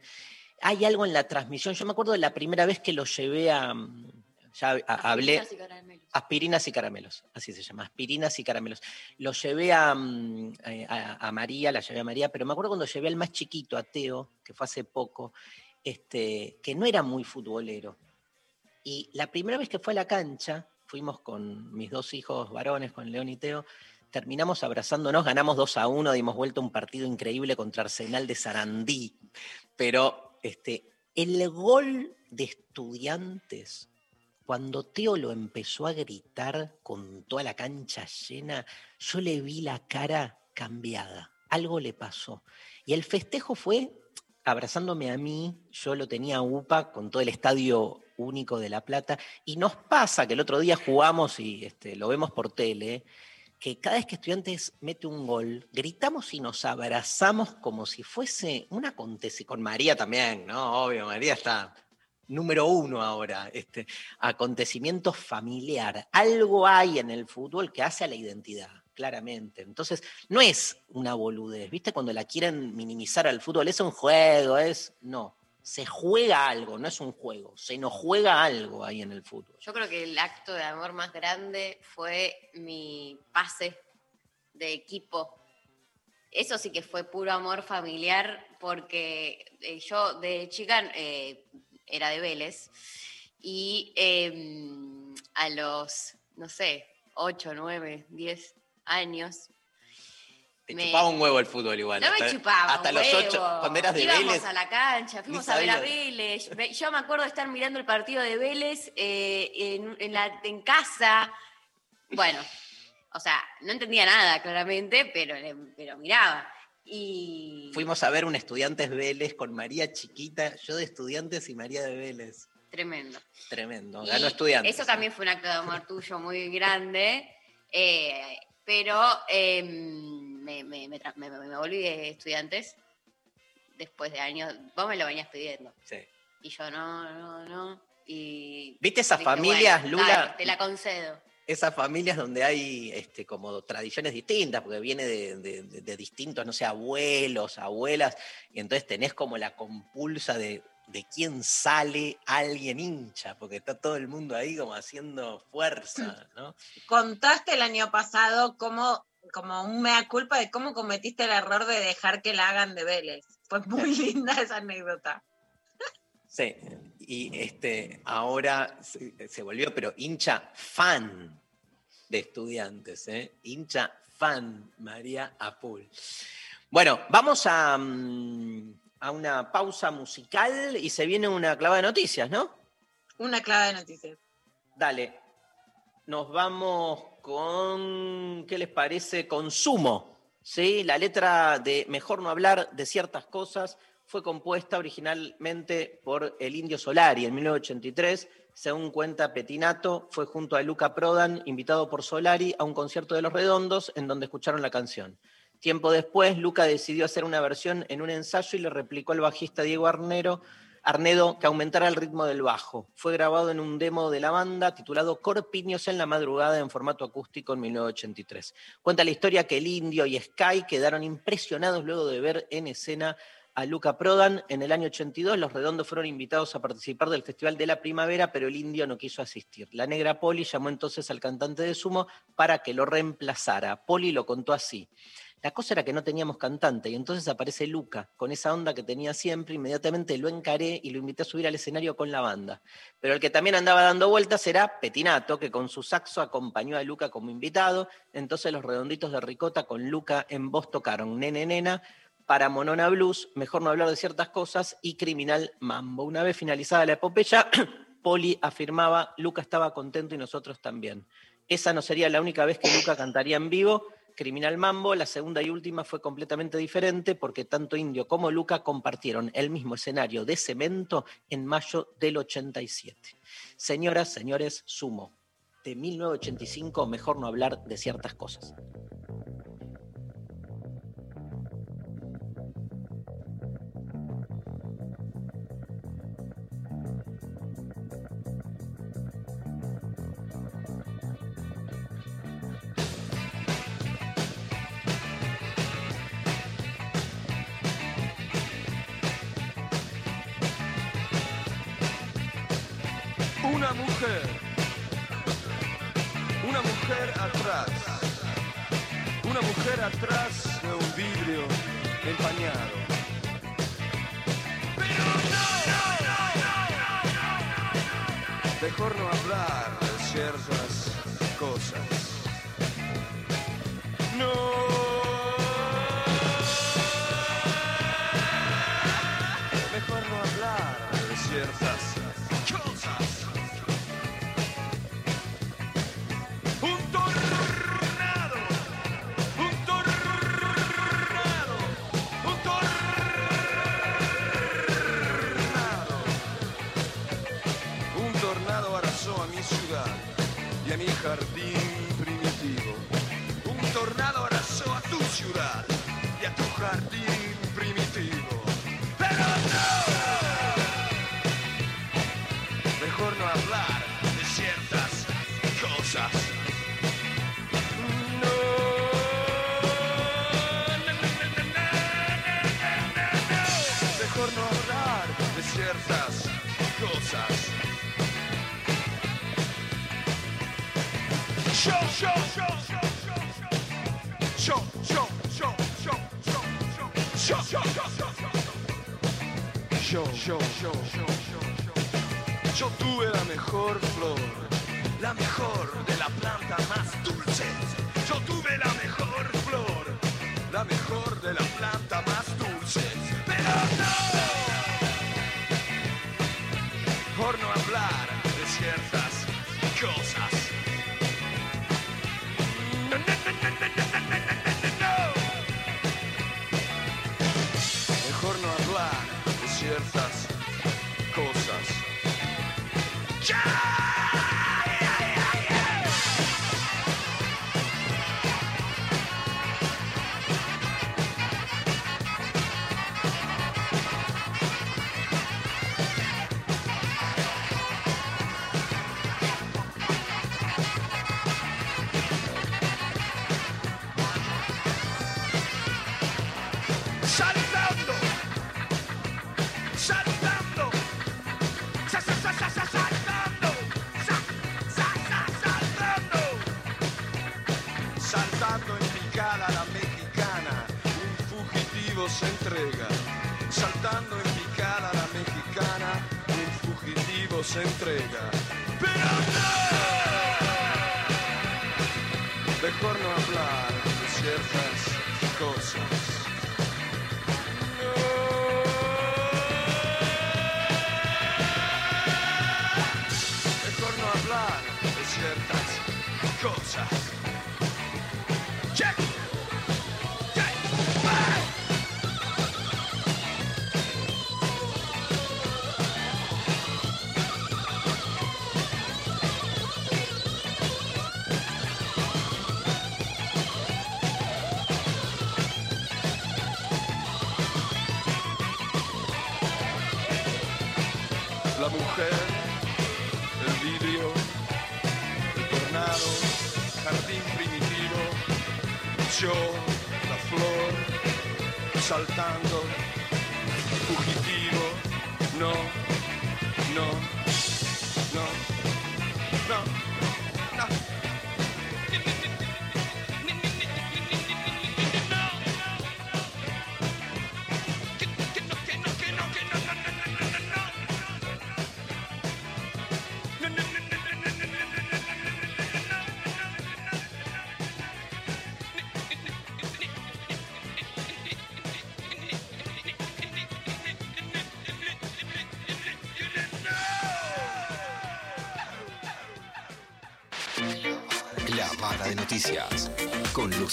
Hay algo en la transmisión. Yo me acuerdo de la primera vez que lo llevé a. Ya a- hablé. Aspirinas y caramelos. Aspirinas y caramelos, así se llama, aspirinas y caramelos. Lo llevé a, mm, eh, a- a María, la llevé a María, pero me acuerdo cuando llevé al más chiquito, a Teo, que fue hace poco, este, que no era muy futbolero. Y la primera vez que fue a la cancha, fuimos con mis dos hijos varones, con León y Teo, terminamos abrazándonos, ganamos 2 a 1, dimos vuelta un partido increíble contra Arsenal de Sarandí. Pero este, el gol de estudiantes, cuando Teo lo empezó a gritar con toda la cancha llena, yo le vi la cara cambiada. Algo le pasó. Y el festejo fue abrazándome a mí, yo lo tenía UPA con todo el estadio único de La Plata, y nos pasa que el otro día jugamos y este, lo vemos por tele, que cada vez que estudiantes mete un gol, gritamos y nos abrazamos como si fuese un acontecimiento, con María también, ¿no? Obvio, María está número uno ahora, este acontecimiento familiar. Algo hay en el fútbol que hace a la identidad, claramente. Entonces, no es una boludez, ¿viste? Cuando la quieren minimizar al fútbol, es un juego, es. No. Se juega algo, no es un juego, se nos juega algo ahí en el fútbol. Yo creo que el acto de amor más grande fue mi pase de equipo. Eso sí que fue puro amor familiar, porque eh, yo de chica eh, era de Vélez y em, a los, no sé, 8, 9, 10 años. Te me- chupaba un huevo el fútbol igual. No me hasta- chupaba Hasta un los huevo. ocho, cuando eras de Íbamos Vélez. a la cancha, fuimos a ver a. Vélez. Yo me acuerdo de estar mirando el partido de Vélez eh, en, en la- en casa. Bueno, o sea, no entendía nada claramente, pero, pero miraba. Y Fuimos a ver un Estudiantes Vélez con María chiquita, yo de Estudiantes y María de Vélez. tremendo. Tremendo, Y ganó Estudiantes. Eso también fue un acto de amor tuyo muy grande, eh, pero eh, me, me- me me- me volví de estudiantes después de años. Vos me lo venías pidiendo. Sí. Y yo no, no, no. Y ¿Viste esas dije, familias, bueno, Lula? dale, te la concedo. Esas familias donde hay este, como tradiciones distintas, porque viene de, de- de- de distintos, no sé, abuelos, abuelas, y entonces tenés como la compulsa de, de quién sale alguien hincha, porque está todo el mundo ahí como haciendo fuerza, ¿no? Contaste el año pasado cómo, como un mea culpa de cómo cometiste el error de dejar que la hagan de Vélez. Fue muy linda esa anécdota. Sí, y este, ahora se, se volvió, pero hincha fan de estudiantes, ¿eh? hincha fan María Apul. Bueno, vamos a, mm, a una pausa musical y se viene una clava de noticias, ¿no? Una clave de noticias. Dale, nos vamos con, ¿qué les parece? Consumo, ¿sí? La letra de Mejor no hablar de ciertas cosas fue compuesta originalmente por el Indio Solari en 1983. Según cuenta Petinato, fue junto a Luca Prodan, invitado por Solari a un concierto de Los Redondos en donde escucharon la canción. Tiempo después, Luca decidió hacer una versión en un ensayo y le replicó al bajista Diego Arnero, Arnedo que aumentara el ritmo del bajo. Fue grabado en un demo de la banda titulado Corpiños en la madrugada en formato acústico en 1983. Cuenta la historia que el Indio y Sky quedaron impresionados luego de ver en escena a Luca Prodan. En el año 82 los redondos fueron invitados a participar del Festival de la Primavera, pero el indio no quiso asistir. La negra Poli llamó entonces al cantante de Sumo para que lo reemplazara. Poli lo contó así. La cosa era que no teníamos cantante y entonces aparece Luca con esa onda que tenía siempre. Inmediatamente lo encaré y lo invité a subir al escenario con la banda. Pero el que también andaba dando vueltas era Petinato, que con su saxo acompañó a Luca como invitado. Entonces los redonditos de Ricota con Luca en voz tocaron Nene Nena, para Monona Blues, mejor no hablar de ciertas cosas, y Criminal Mambo. Una vez finalizada la epopeya, Poli afirmaba, Luca estaba contento y nosotros también. Esa no sería la única vez que Luca cantaría en vivo. Criminal Mambo, la segunda y última fue completamente diferente porque tanto Indio como Luca compartieron el mismo escenario de cemento en mayo del 87. Señoras, señores, sumo. De 1985, mejor no hablar de ciertas cosas. Mejor no hablar de ciertas cosas. Mejor flor, la mejor mejor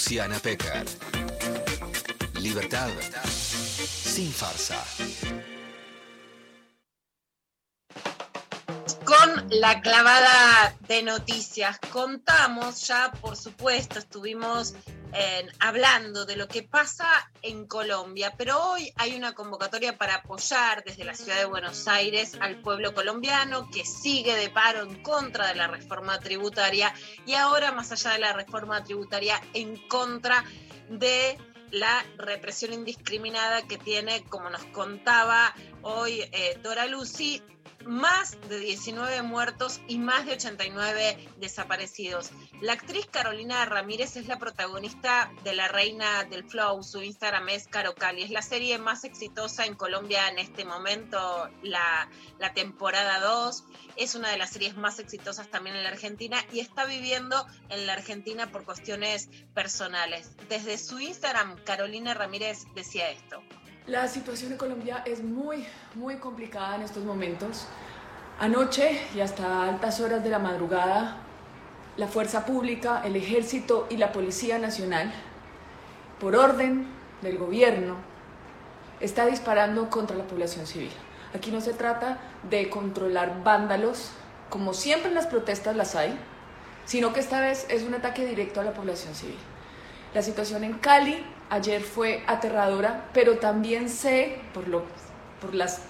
Luciana Pecker. Libertad sin farsa. Con la clavada de noticias contamos ya, por supuesto, estuvimos eh, hablando de lo que pasa en Colombia, pero hoy hay una convocatoria para apoyar desde la ciudad de Buenos Aires al pueblo colombiano que sigue de paro en contra de la reforma tributaria y ahora, más allá de la reforma tributaria, en contra de la represión indiscriminada que tiene, como nos contaba hoy eh, Dora Lucy, más de 19 muertos y más de 89 desaparecidos. La actriz Carolina Ramírez es la protagonista de La Reina del Flow. Su Instagram es Caro Cali. Es la serie más exitosa en Colombia en este momento, la, la temporada 2. Es una de las series más exitosas también en la Argentina y está viviendo en la Argentina por cuestiones personales. Desde su Instagram, Carolina Ramírez decía esto. La situación en Colombia es muy, muy complicada en estos momentos. Anoche y hasta altas horas de la madrugada, la fuerza pública, el ejército y la Policía Nacional, por orden del gobierno, está disparando contra la población civil. Aquí no se trata de controlar vándalos, como siempre en las protestas las hay, sino que esta vez es un ataque directo a la población civil. La situación en Cali ayer fue aterradora, pero también sé, por, lo, por las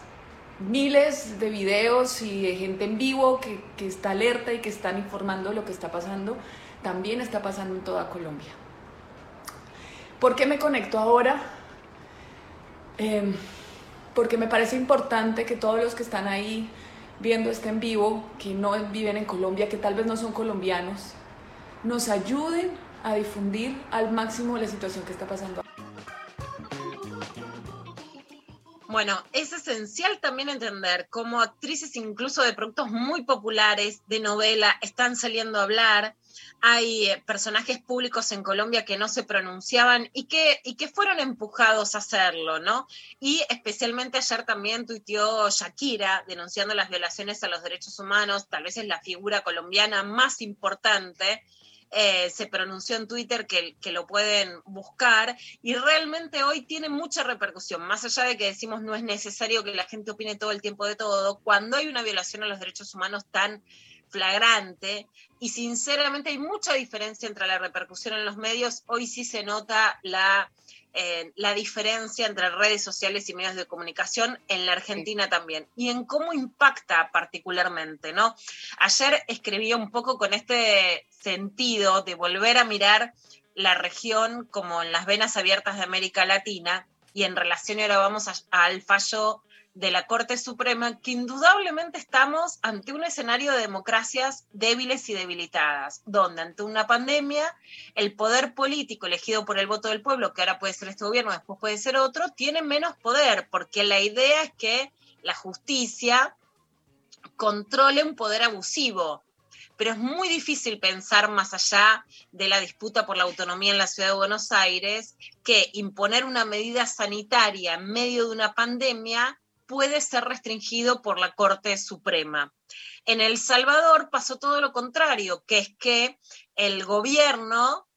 miles de videos y de gente en vivo que, que está alerta y que están informando lo que está pasando, también está pasando en toda Colombia. ¿Por qué me conecto ahora? Eh, porque me parece importante que todos los que están ahí viendo este en vivo, que no viven en Colombia, que tal vez no son colombianos, nos ayuden a difundir al máximo la situación que está pasando. Bueno, es esencial también entender cómo actrices incluso de productos muy populares, de novela, están saliendo a hablar. Hay eh, personajes públicos en Colombia que no se pronunciaban y que, y que fueron empujados a hacerlo, ¿no? Y especialmente ayer también tuiteó Shakira denunciando las violaciones a los derechos humanos, tal vez es la figura colombiana más importante eh, se pronunció en Twitter que, que, lo pueden buscar y realmente hoy tiene mucha repercusión, más allá de que decimos no es necesario que la gente opine todo el tiempo de todo, cuando hay una violación a los derechos humanos tan flagrante y sinceramente hay mucha diferencia entre la repercusión en los medios, hoy sí se nota la eh, la diferencia entre redes sociales y medios de comunicación en la Argentina también y en cómo impacta particularmente, ¿no? Ayer escribí un poco con este sentido de volver a mirar la región como en las venas abiertas de América Latina y en relación ahora vamos al fallo de la Corte Suprema que indudablemente estamos ante un escenario de democracias débiles y debilitadas, donde ante una pandemia el poder político elegido por el voto del pueblo, que ahora puede ser este gobierno, después puede ser otro, tiene menos poder, porque la idea es que la justicia controle un poder abusivo. Pero es muy difícil pensar más allá de la disputa por la autonomía en la ciudad de Buenos Aires que imponer una medida sanitaria en medio de una pandemia puede ser restringido por la Corte Suprema. En El Salvador pasó todo lo contrario, que es que el gobierno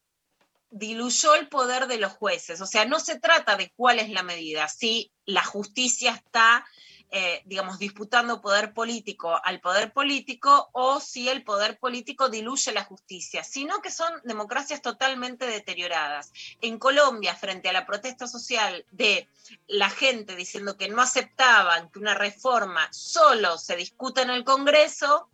diluyó el poder de los jueces. O sea, no se trata de cuál es la medida, si la justicia está eh, digamos, disputando poder político al poder político o si el poder político diluye la justicia, sino que son democracias totalmente deterioradas. En Colombia, frente a la protesta social de la gente diciendo que no aceptaban que una reforma solo se discuta en el Congreso,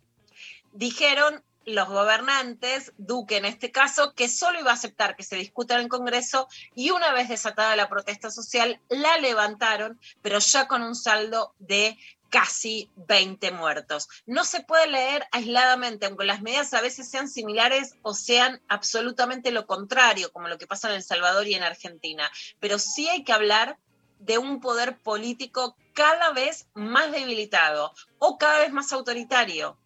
dijeron los gobernantes, Duque en este caso, que solo iba a aceptar que se discuta en el Congreso y una vez desatada la protesta social, la levantaron, pero ya con un saldo de casi 20 muertos. No se puede leer aisladamente, aunque las medidas a veces sean similares o sean absolutamente lo contrario, como lo que pasa en El Salvador y en Argentina, pero sí hay que hablar de un poder político cada vez más debilitado o cada vez más autoritario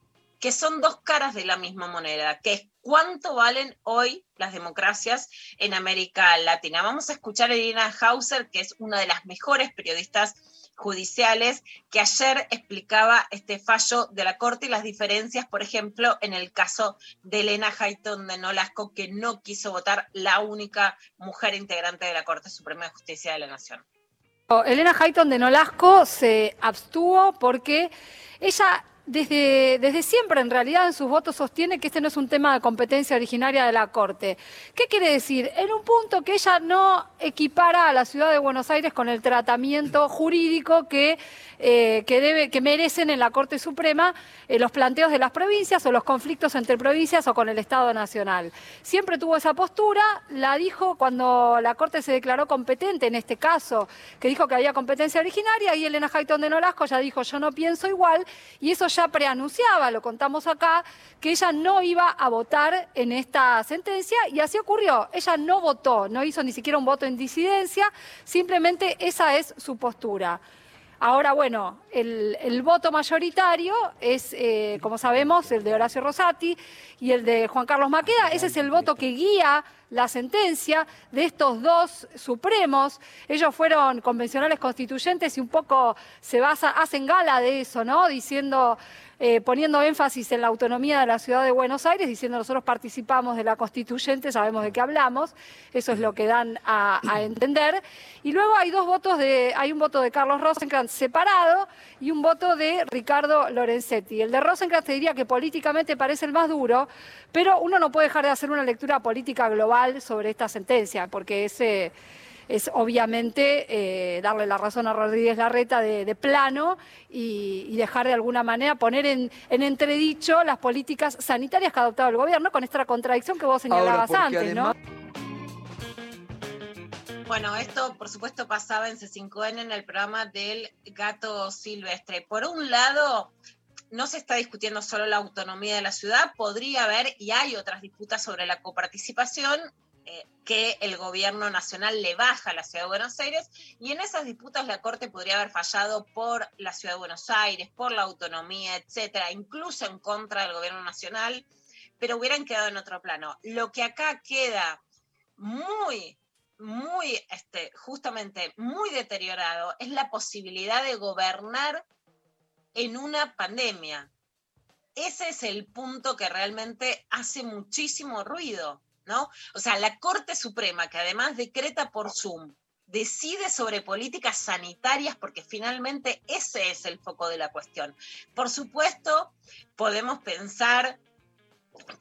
que son dos caras de la misma moneda, que es cuánto valen hoy las democracias en América Latina. Vamos a escuchar a Irina Hauser, que es una de las mejores periodistas judiciales, que ayer explicaba este fallo de la Corte y las diferencias, por ejemplo, en el caso de Elena Hayton de Nolasco, que no quiso votar la única mujer integrante de la Corte Suprema de Justicia de la Nación. Elena Hayton de Nolasco se abstuvo porque ella desde, desde siempre, en realidad, en sus votos sostiene que este no es un tema de competencia originaria de la Corte. ¿Qué quiere decir? En un punto que ella no equipara a la ciudad de Buenos Aires con el tratamiento jurídico que, eh, que, debe, que merecen en la Corte Suprema eh, los planteos de las provincias o los conflictos entre provincias o con el Estado Nacional. Siempre tuvo esa postura, la dijo cuando la Corte se declaró competente en este caso, que dijo que había competencia originaria, y Elena Hayton de Nolasco ya dijo yo no pienso igual, y eso ya preanunciaba, lo contamos acá, que ella no iba a votar en esta sentencia y así ocurrió. Ella no votó, no hizo ni siquiera un voto en disidencia, simplemente esa es su postura. Ahora, bueno, el, voto mayoritario es, eh, como sabemos, el de Horacio Rosati y el de Juan Carlos Maqueda. Ese es el voto que guía la sentencia de estos dos supremos. Ellos fueron convencionales constituyentes y un poco se basa, hacen gala de eso, ¿no? Diciendo eh, poniendo énfasis en la autonomía de la ciudad de Buenos Aires, diciendo nosotros participamos de la constituyente, sabemos de qué hablamos, eso es lo que dan a, entender. Y luego hay dos votos de, hay un voto de Carlos Rosenkrantz separado y un voto de Ricardo Lorenzetti. El de Rosenkrantz te diría que políticamente parece el más duro, pero uno no puede dejar de hacer una lectura política global sobre esta sentencia, porque ese es obviamente eh, darle la razón a Rodríguez Larreta de, plano y, dejar de alguna manera poner en, entredicho las políticas sanitarias que ha adoptado el gobierno con esta contradicción que vos señalabas antes, ¿no? Bueno, esto por supuesto pasaba en C5N en el programa del gato silvestre. Por un lado, no se está discutiendo solo la autonomía de la ciudad, podría haber y hay otras disputas sobre la coparticipación eh, que el gobierno nacional le baja a la ciudad de Buenos Aires y en esas disputas la Corte podría haber fallado por la ciudad de Buenos Aires, por la autonomía, etcétera, incluso en contra del gobierno nacional, pero hubieran quedado en otro plano. Lo que acá queda muy muy, este, justamente muy deteriorado es la posibilidad de gobernar en una pandemia. Ese es el punto que realmente hace muchísimo ruido, ¿no? O sea, la Corte Suprema, que además decreta por Zoom, decide sobre políticas sanitarias porque finalmente ese es el foco de la cuestión. Por supuesto, podemos pensar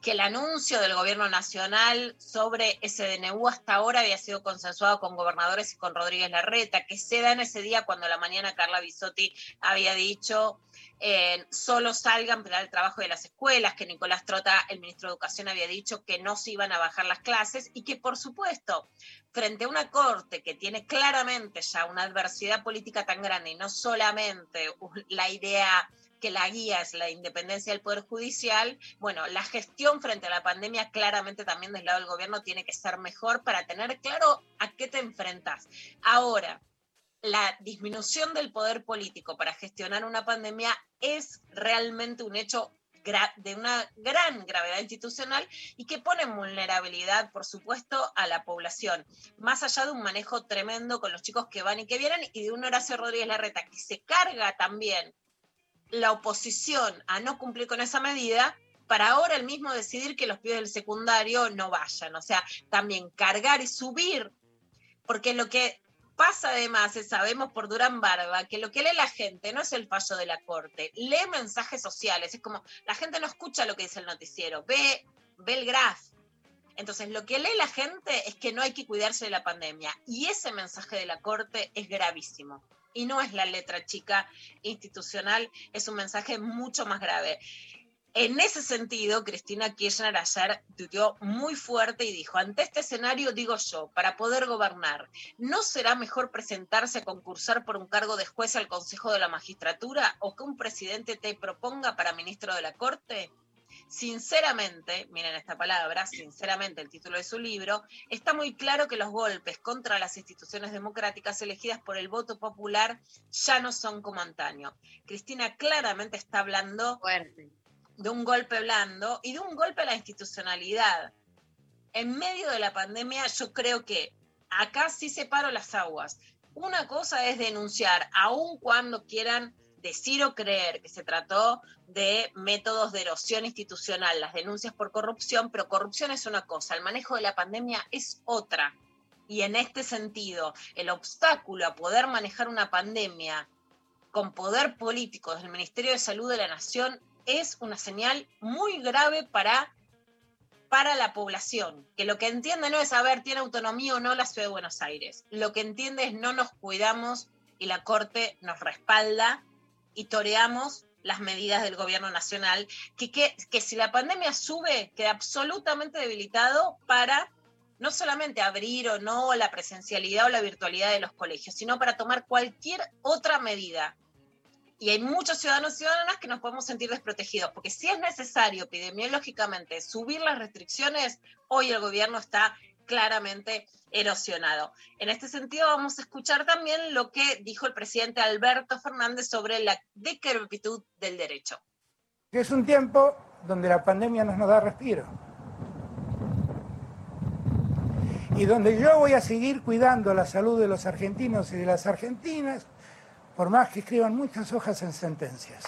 que el anuncio del gobierno nacional sobre SDNU hasta ahora había sido consensuado con gobernadores y con Rodríguez Larreta, que se da en ese día cuando la mañana Carla Bisotti había dicho eh, solo salgan para el trabajo de las escuelas, que Nicolás Trota, el ministro de Educación, había dicho que no se iban a bajar las clases y que, por supuesto, frente a una corte que tiene claramente ya una adversidad política tan grande y no solamente la idea que la guía es la independencia del Poder Judicial, bueno, la gestión frente a la pandemia claramente también del lado del gobierno tiene que ser mejor para tener claro a qué te enfrentas. Ahora, la disminución del poder político para gestionar una pandemia es realmente un hecho de una gran gravedad institucional y que pone en vulnerabilidad, por supuesto, a la población, más allá de un manejo tremendo con los chicos que van y que vienen y de un Horacio Rodríguez Larreta que se carga también la oposición a no cumplir con esa medida para ahora el mismo decidir que los pibes del secundario no vayan. O sea, también cargar y subir, porque lo que pasa además, es, sabemos por Durán Barba, que lo que lee la gente no es el fallo de la corte, lee mensajes sociales, es como la gente no escucha lo que dice el noticiero, ve, ve el graph. Entonces, lo que lee la gente es que no hay que cuidarse de la pandemia. Y ese mensaje de la corte es gravísimo y no es la letra chica institucional, es un mensaje mucho más grave. En ese sentido, Cristina Kirchner ayer muy fuerte y dijo, ante este escenario digo yo, para poder gobernar, ¿no será mejor presentarse a concursar por un cargo de juez al Consejo de la Magistratura o que un presidente te proponga para ministro de la Corte? Sinceramente, miren esta palabra, sinceramente el título de su libro, está muy claro que los golpes contra las instituciones democráticas elegidas por el voto popular ya no son como antaño. Cristina claramente está hablando de un golpe blando y de un golpe a la institucionalidad. En medio de la pandemia yo creo que acá sí separo las aguas. Una cosa es denunciar, aun cuando quieran decir o creer que se trató de métodos de erosión institucional, las denuncias por corrupción, pero corrupción es una cosa, el manejo de la pandemia es otra. Y en este sentido, el obstáculo a poder manejar una pandemia con poder político desde el Ministerio de Salud de la Nación es una señal muy grave para, para la población, que lo que entiende no es saber, tiene autonomía o no la ciudad de Buenos Aires, lo que entiende es no nos cuidamos y la Corte nos respalda y toreamos las medidas del gobierno nacional, que, que, si la pandemia sube, queda absolutamente debilitado para no solamente abrir o no la presencialidad o la virtualidad de los colegios, sino para tomar cualquier otra medida. Y hay muchos ciudadanos y ciudadanas que nos podemos sentir desprotegidos, porque si es necesario epidemiológicamente subir las restricciones, hoy el gobierno está claramente erosionado. En este sentido, vamos a escuchar también lo que dijo el presidente Alberto Fernández sobre la decrepitud del derecho. Es un tiempo donde la pandemia nos da respiro. Y donde yo voy a seguir cuidando la salud de los argentinos y de las argentinas, por más que escriban muchas hojas en sentencias.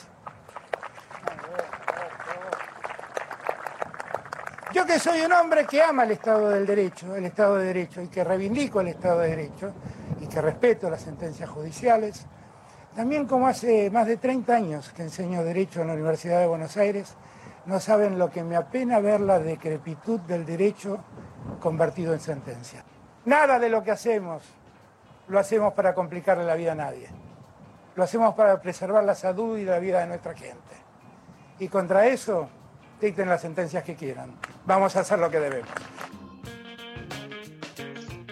Yo que soy un hombre que ama el Estado del Derecho, el Estado de Derecho, y que reivindico el Estado de Derecho, y que respeto las sentencias judiciales, también como hace más de 30 años que enseño Derecho en la Universidad de Buenos Aires, no saben lo que me apena ver la decrepitud del derecho convertido en sentencia. Nada de lo que hacemos lo hacemos para complicarle la vida a nadie. Lo hacemos para preservar la salud y la vida de nuestra gente. Y contra eso dicten las sentencias que quieran. Vamos a hacer lo que debemos.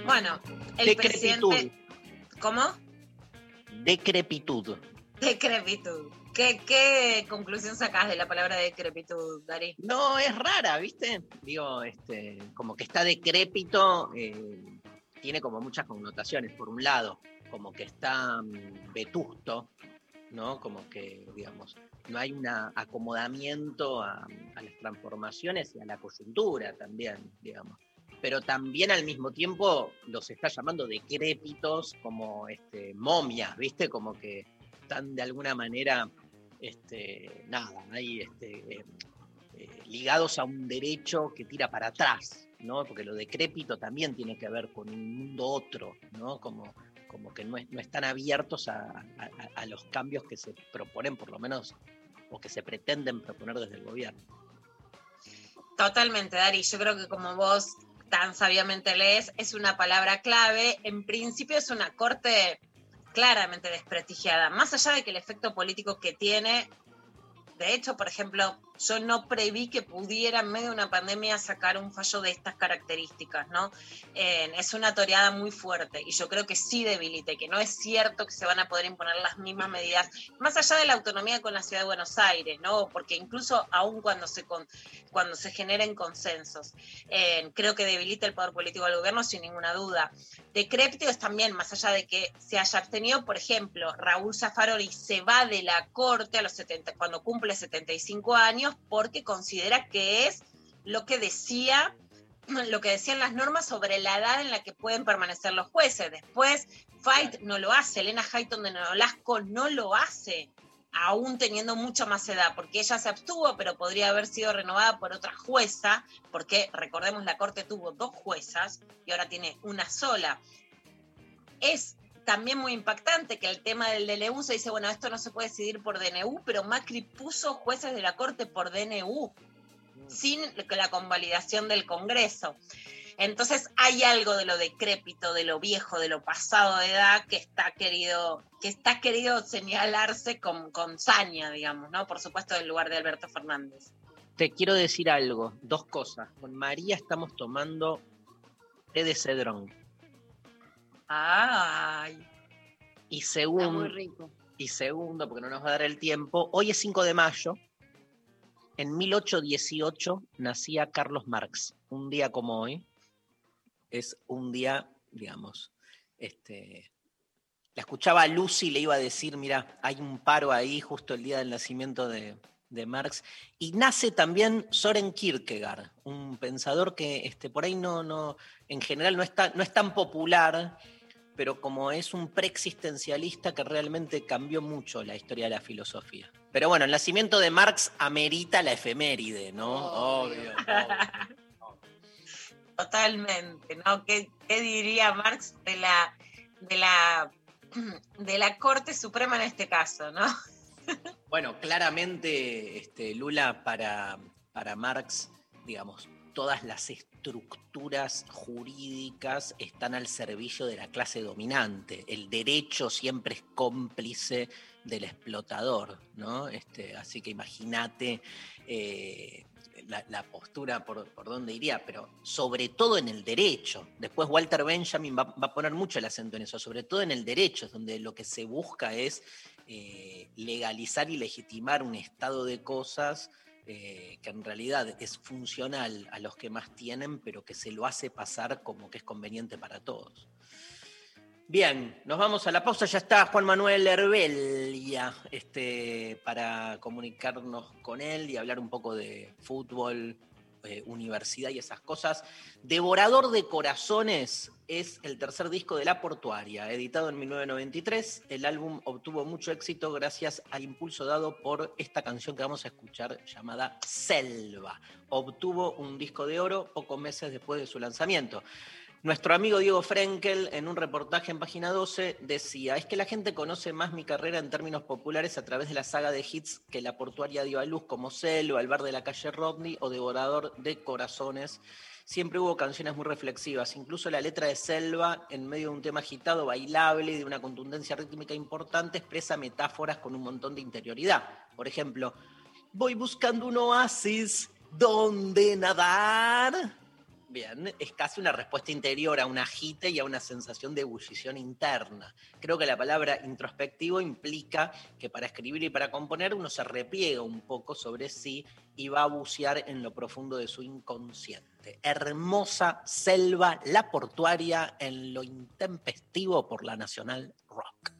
Bueno, el Decrepitud. presidente. ¿Cómo? Decrepitud. Decrepitud. ¿Qué, ¿Qué conclusión sacás de la palabra decrepitud, Dari? No, es rara, ¿viste? Digo, este, como que está decrépito, eh, tiene como muchas connotaciones. Por un lado, como que está mm, vetusto, ¿no? Como que, digamos, no hay un acomodamiento a, las transformaciones y a la coyuntura también, digamos. Pero también al mismo tiempo los está llamando decrépitos como este, momias, ¿viste? Como que están de alguna manera, este, nada, ahí este, eh, ligados a un derecho que tira para atrás, ¿no? Porque lo decrépito también tiene que ver con un mundo otro, ¿no? Como, como que no, no están abiertos a, a- a los cambios que se proponen, por lo menos, o que se pretenden proponer desde el gobierno. Totalmente, Dari. Yo creo que como vos tan sabiamente lees, es una palabra clave. En principio es una corte claramente desprestigiada, más allá de que el efecto político que tiene, de hecho, por ejemplo, yo no preví que pudiera en medio de una pandemia sacar un fallo de estas características, ¿no? Eh, es una toreada muy fuerte y yo creo que sí debilita, y que no es cierto que se van a poder imponer las mismas medidas, más allá de la autonomía con la ciudad de Buenos Aires, ¿no? Porque incluso aún cuando se, con- cuando se generen consensos, eh, creo que debilita el poder político del gobierno sin ninguna duda. Decrépito es también, más allá de que se haya abstenido, por ejemplo, Raúl Zaffaroni se va de la corte a los 70, cuando cumple 75 años porque considera que es lo que decía lo que decían las normas sobre la edad en la que pueden permanecer los jueces. Después, Fight no lo hace, Elena Hayton de Nolasco no lo hace, aún teniendo mucha más edad, porque ella se abstuvo, pero podría haber sido renovada por otra jueza, porque recordemos la Corte tuvo dos juezas y ahora tiene una sola. Es también muy impactante que el tema del DNU se dice, bueno, esto no se puede decidir por DNU, pero Macri puso jueces de la Corte por DNU sin la convalidación del Congreso. Entonces hay algo de lo decrépito, de lo viejo, de lo pasado de edad que está querido, que está querido señalarse con, con saña, digamos, ¿no? Por supuesto, del lugar de Alberto Fernández. Te quiero decir algo, dos cosas. Con María estamos tomando té de cedrón. Ay. Y segundo, y segundo, porque no nos va a dar el tiempo, hoy es 5 de mayo. En 1818 nacía Carlos Marx. Un día como hoy es un día, digamos, este, la escuchaba a Lucy y le iba a decir, mira, hay un paro ahí justo el día del nacimiento de, de Marx. Y nace también Soren Kierkegaard, un pensador que este, por ahí no, no, en general no, está, no es tan popular, pero como es un preexistencialista que realmente cambió mucho la historia de la filosofía. Pero bueno, el nacimiento de Marx amerita la efeméride, ¿no? Obvio. Totalmente, ¿no? ¿Qué, qué diría Marx de la, de la de la Corte Suprema en este caso, ¿no? Bueno, claramente, este, Lula, para, para Marx, digamos, todas las estructuras jurídicas están al servicio de la clase dominante. El derecho siempre es cómplice del explotador, ¿no? Este, así que imagínate eh, la, postura por, por dónde iría, pero sobre todo en el derecho. Después Walter Benjamin va, va a poner mucho el acento en eso, sobre todo en el derecho, donde lo que se busca es eh, legalizar y legitimar un estado de cosas eh, que en realidad es funcional a los que más tienen, pero que se lo hace pasar como que es conveniente para todos. Bien, nos vamos a la pausa. Ya está Juan Manuel Herbelia este, para comunicarnos con él y hablar un poco de fútbol, eh, universidad y esas cosas. Devorador de Corazones es el tercer disco de La Portuaria, editado en 1993. El álbum obtuvo mucho éxito gracias al impulso dado por esta canción que vamos a escuchar llamada Selva. Obtuvo un disco de oro pocos meses después de su lanzamiento. Nuestro amigo Diego Frenkel, en un reportaje en página 12, decía: Es que la gente conoce más mi carrera en términos populares a través de la saga de hits que la portuaria dio a luz, como Selva, El bar de la calle Rodney o Devorador de Corazones. Siempre hubo canciones muy reflexivas, incluso la letra de Selva, en medio de un tema agitado, bailable y de una contundencia rítmica importante, expresa metáforas con un montón de interioridad. Por ejemplo, voy buscando un oasis donde nadar Bien, es casi una respuesta interior a un agite y a una sensación de ebullición interna. Creo que la palabra introspectivo implica que para escribir y para componer uno se repliega un poco sobre sí y va a bucear en lo profundo de su inconsciente. Hermosa selva, la portuaria, en lo intempestivo por la Nacional Rock.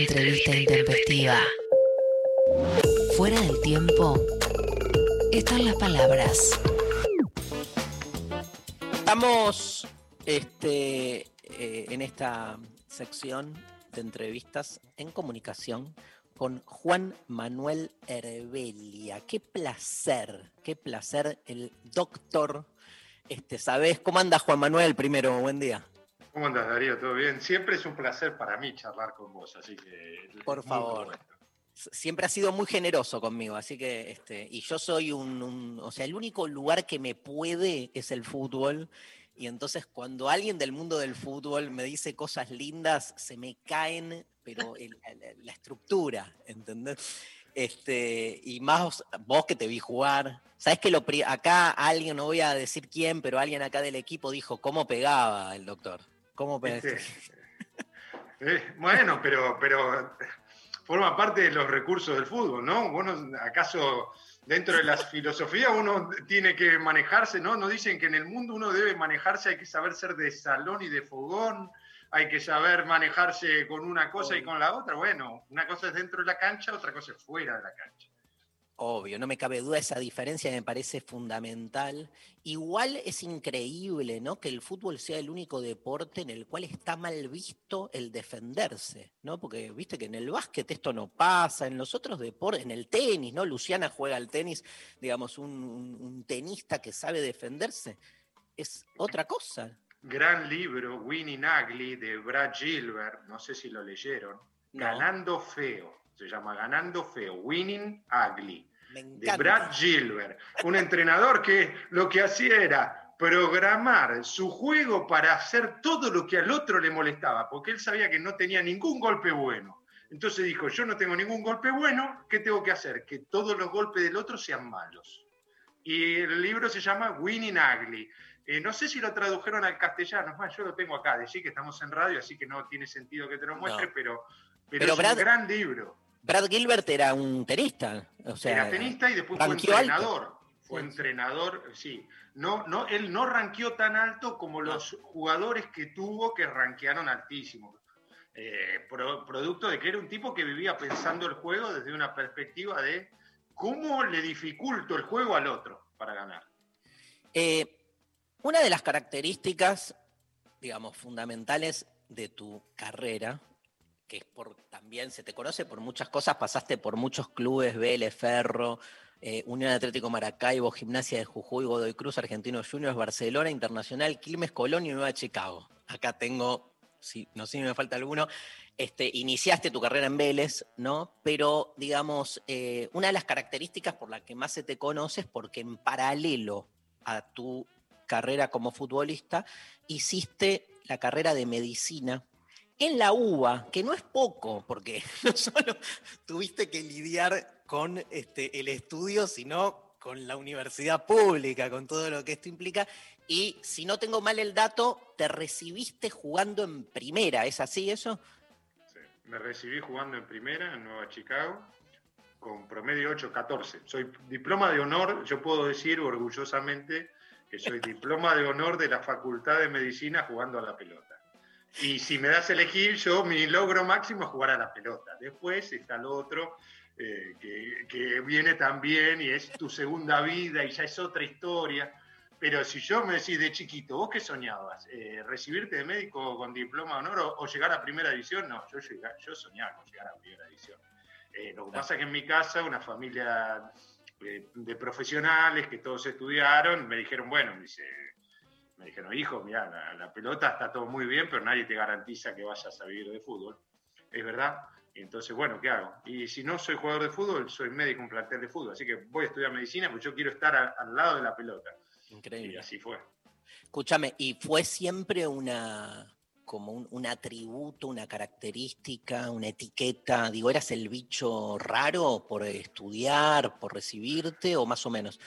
Entrevista intempestiva. Fuera del tiempo están las palabras. Estamos este, eh, en esta sección de entrevistas en comunicación con Juan Manuel Herbelia. Qué placer, qué placer el doctor. Este, ¿Sabés cómo anda Juan Manuel? Primero, buen día. ¿Cómo andas, Darío? ¿Todo bien? Siempre es un placer para mí charlar con vos, así que... Por favor. siempre ha sido muy generoso conmigo, así que, este, y yo soy un, un- o sea, el único lugar que me puede es el fútbol, y entonces cuando alguien del mundo del fútbol me dice cosas lindas, se me caen, pero el- la, la estructura, ¿entendés? Este, y más vos, que te vi jugar, sabes que lo, acá alguien, no voy a decir quién, pero alguien acá del equipo dijo cómo pegaba el doctor, cómo pegaba. Este, eh, bueno, pero, pero forma parte de los recursos del fútbol, ¿no? Vos no- ¿Acaso dentro de las filosofías uno tiene que manejarse, ¿no? Nos dicen que en el mundo uno debe manejarse, hay que saber ser de salón y de fogón, hay que saber manejarse con una cosa y con la otra. Bueno, una cosa es dentro de la cancha, otra cosa es fuera de la cancha. Obvio, no me cabe duda, esa diferencia me parece fundamental. Igual es increíble, ¿no? Que el fútbol sea el único deporte en el cual está mal visto el defenderse, ¿no? Porque viste que en el básquet esto no pasa, en los otros deportes, en el tenis, ¿no? Luciana juega al tenis, digamos, un, un- tenista que sabe defenderse, es otra cosa. Gran libro, Winning Ugly, de Brad Gilbert, no sé si lo leyeron. No. Ganando Feo, se llama Ganando Feo, Winning Ugly. Me de. Brad Gilbert, un entrenador que lo que hacía era programar su juego para hacer todo lo que al otro le molestaba, porque él sabía que no tenía ningún golpe bueno. Entonces dijo, yo no tengo ningún golpe bueno, ¿qué tengo que hacer? Que todos los golpes del otro sean malos. Y el libro se llama Winning Ugly. Eh, no sé si lo tradujeron al castellano, es más, yo lo tengo acá, decir que estamos en radio, así que no tiene sentido que te lo muestre, No. pero, pero, Pero es Brad- un gran libro. Brad Gilbert era un tenista, o sea, era tenista y después fue alto. entrenador. Fue entrenador, sí. No, no, él no ranqueó tan alto como los jugadores que tuvo que ranquearon altísimo. Eh, pro- producto de que era un tipo que vivía pensando el juego desde una perspectiva de cómo le dificulto el juego al otro para ganar. Eh, una de las características, digamos, fundamentales de tu carrera, que también se te conoce por muchas cosas, pasaste por muchos clubes, Vélez, Ferro, eh, Unión Atlético Maracaibo, Gimnasia de Jujuy, Godoy Cruz, Argentinos Juniors, Barcelona, Internacional, Quilmes, Colón y Nueva Chicago. Acá tengo, sí, no sé si me falta alguno, este, iniciaste tu carrera en Vélez, ¿no? Pero, digamos, eh, una de las características por la que más se te conoce es porque en paralelo a tu carrera como futbolista, hiciste la carrera de medicina en la UBA, que no es poco, porque no solo tuviste que lidiar con este, el estudio, sino con la universidad pública, con todo lo que esto implica. Y si no tengo mal el dato, te recibiste jugando en primera, ¿es así eso? Me recibí jugando en primera en Nueva Chicago con promedio 8-14. Soy diploma de honor, yo puedo decir orgullosamente que soy diploma de honor de la Facultad de Medicina jugando a la pelota. Y si me das a elegir, yo mi logro máximo es jugar a la pelota. Después está lo otro eh, que, que viene también y es tu segunda vida y ya es otra historia. Pero si yo me decís de chiquito, ¿vos qué soñabas? Eh, ¿Recibirte de médico con diploma de honor o, o llegar a primera división? No, yo, llegar- yo soñaba con llegar a primera división. Eh, lo que pasa es que en mi casa, una familia de profesionales que todos estudiaron, me dijeron, bueno, me, dice, me dijeron, hijo, mira, la, la pelota está todo muy bien, pero nadie te garantiza que vayas a vivir de fútbol. Es verdad. Y entonces, bueno, ¿qué hago? Y si no soy jugador de fútbol, soy médico en plantel de fútbol. Así que voy a estudiar medicina porque yo quiero estar a- al lado de la pelota. Increíble. Y así fue. Escúchame, ¿y fue siempre una como un, un atributo, una característica, una etiqueta? Digo, ¿eras el bicho raro por estudiar, por recibirte o más o menos?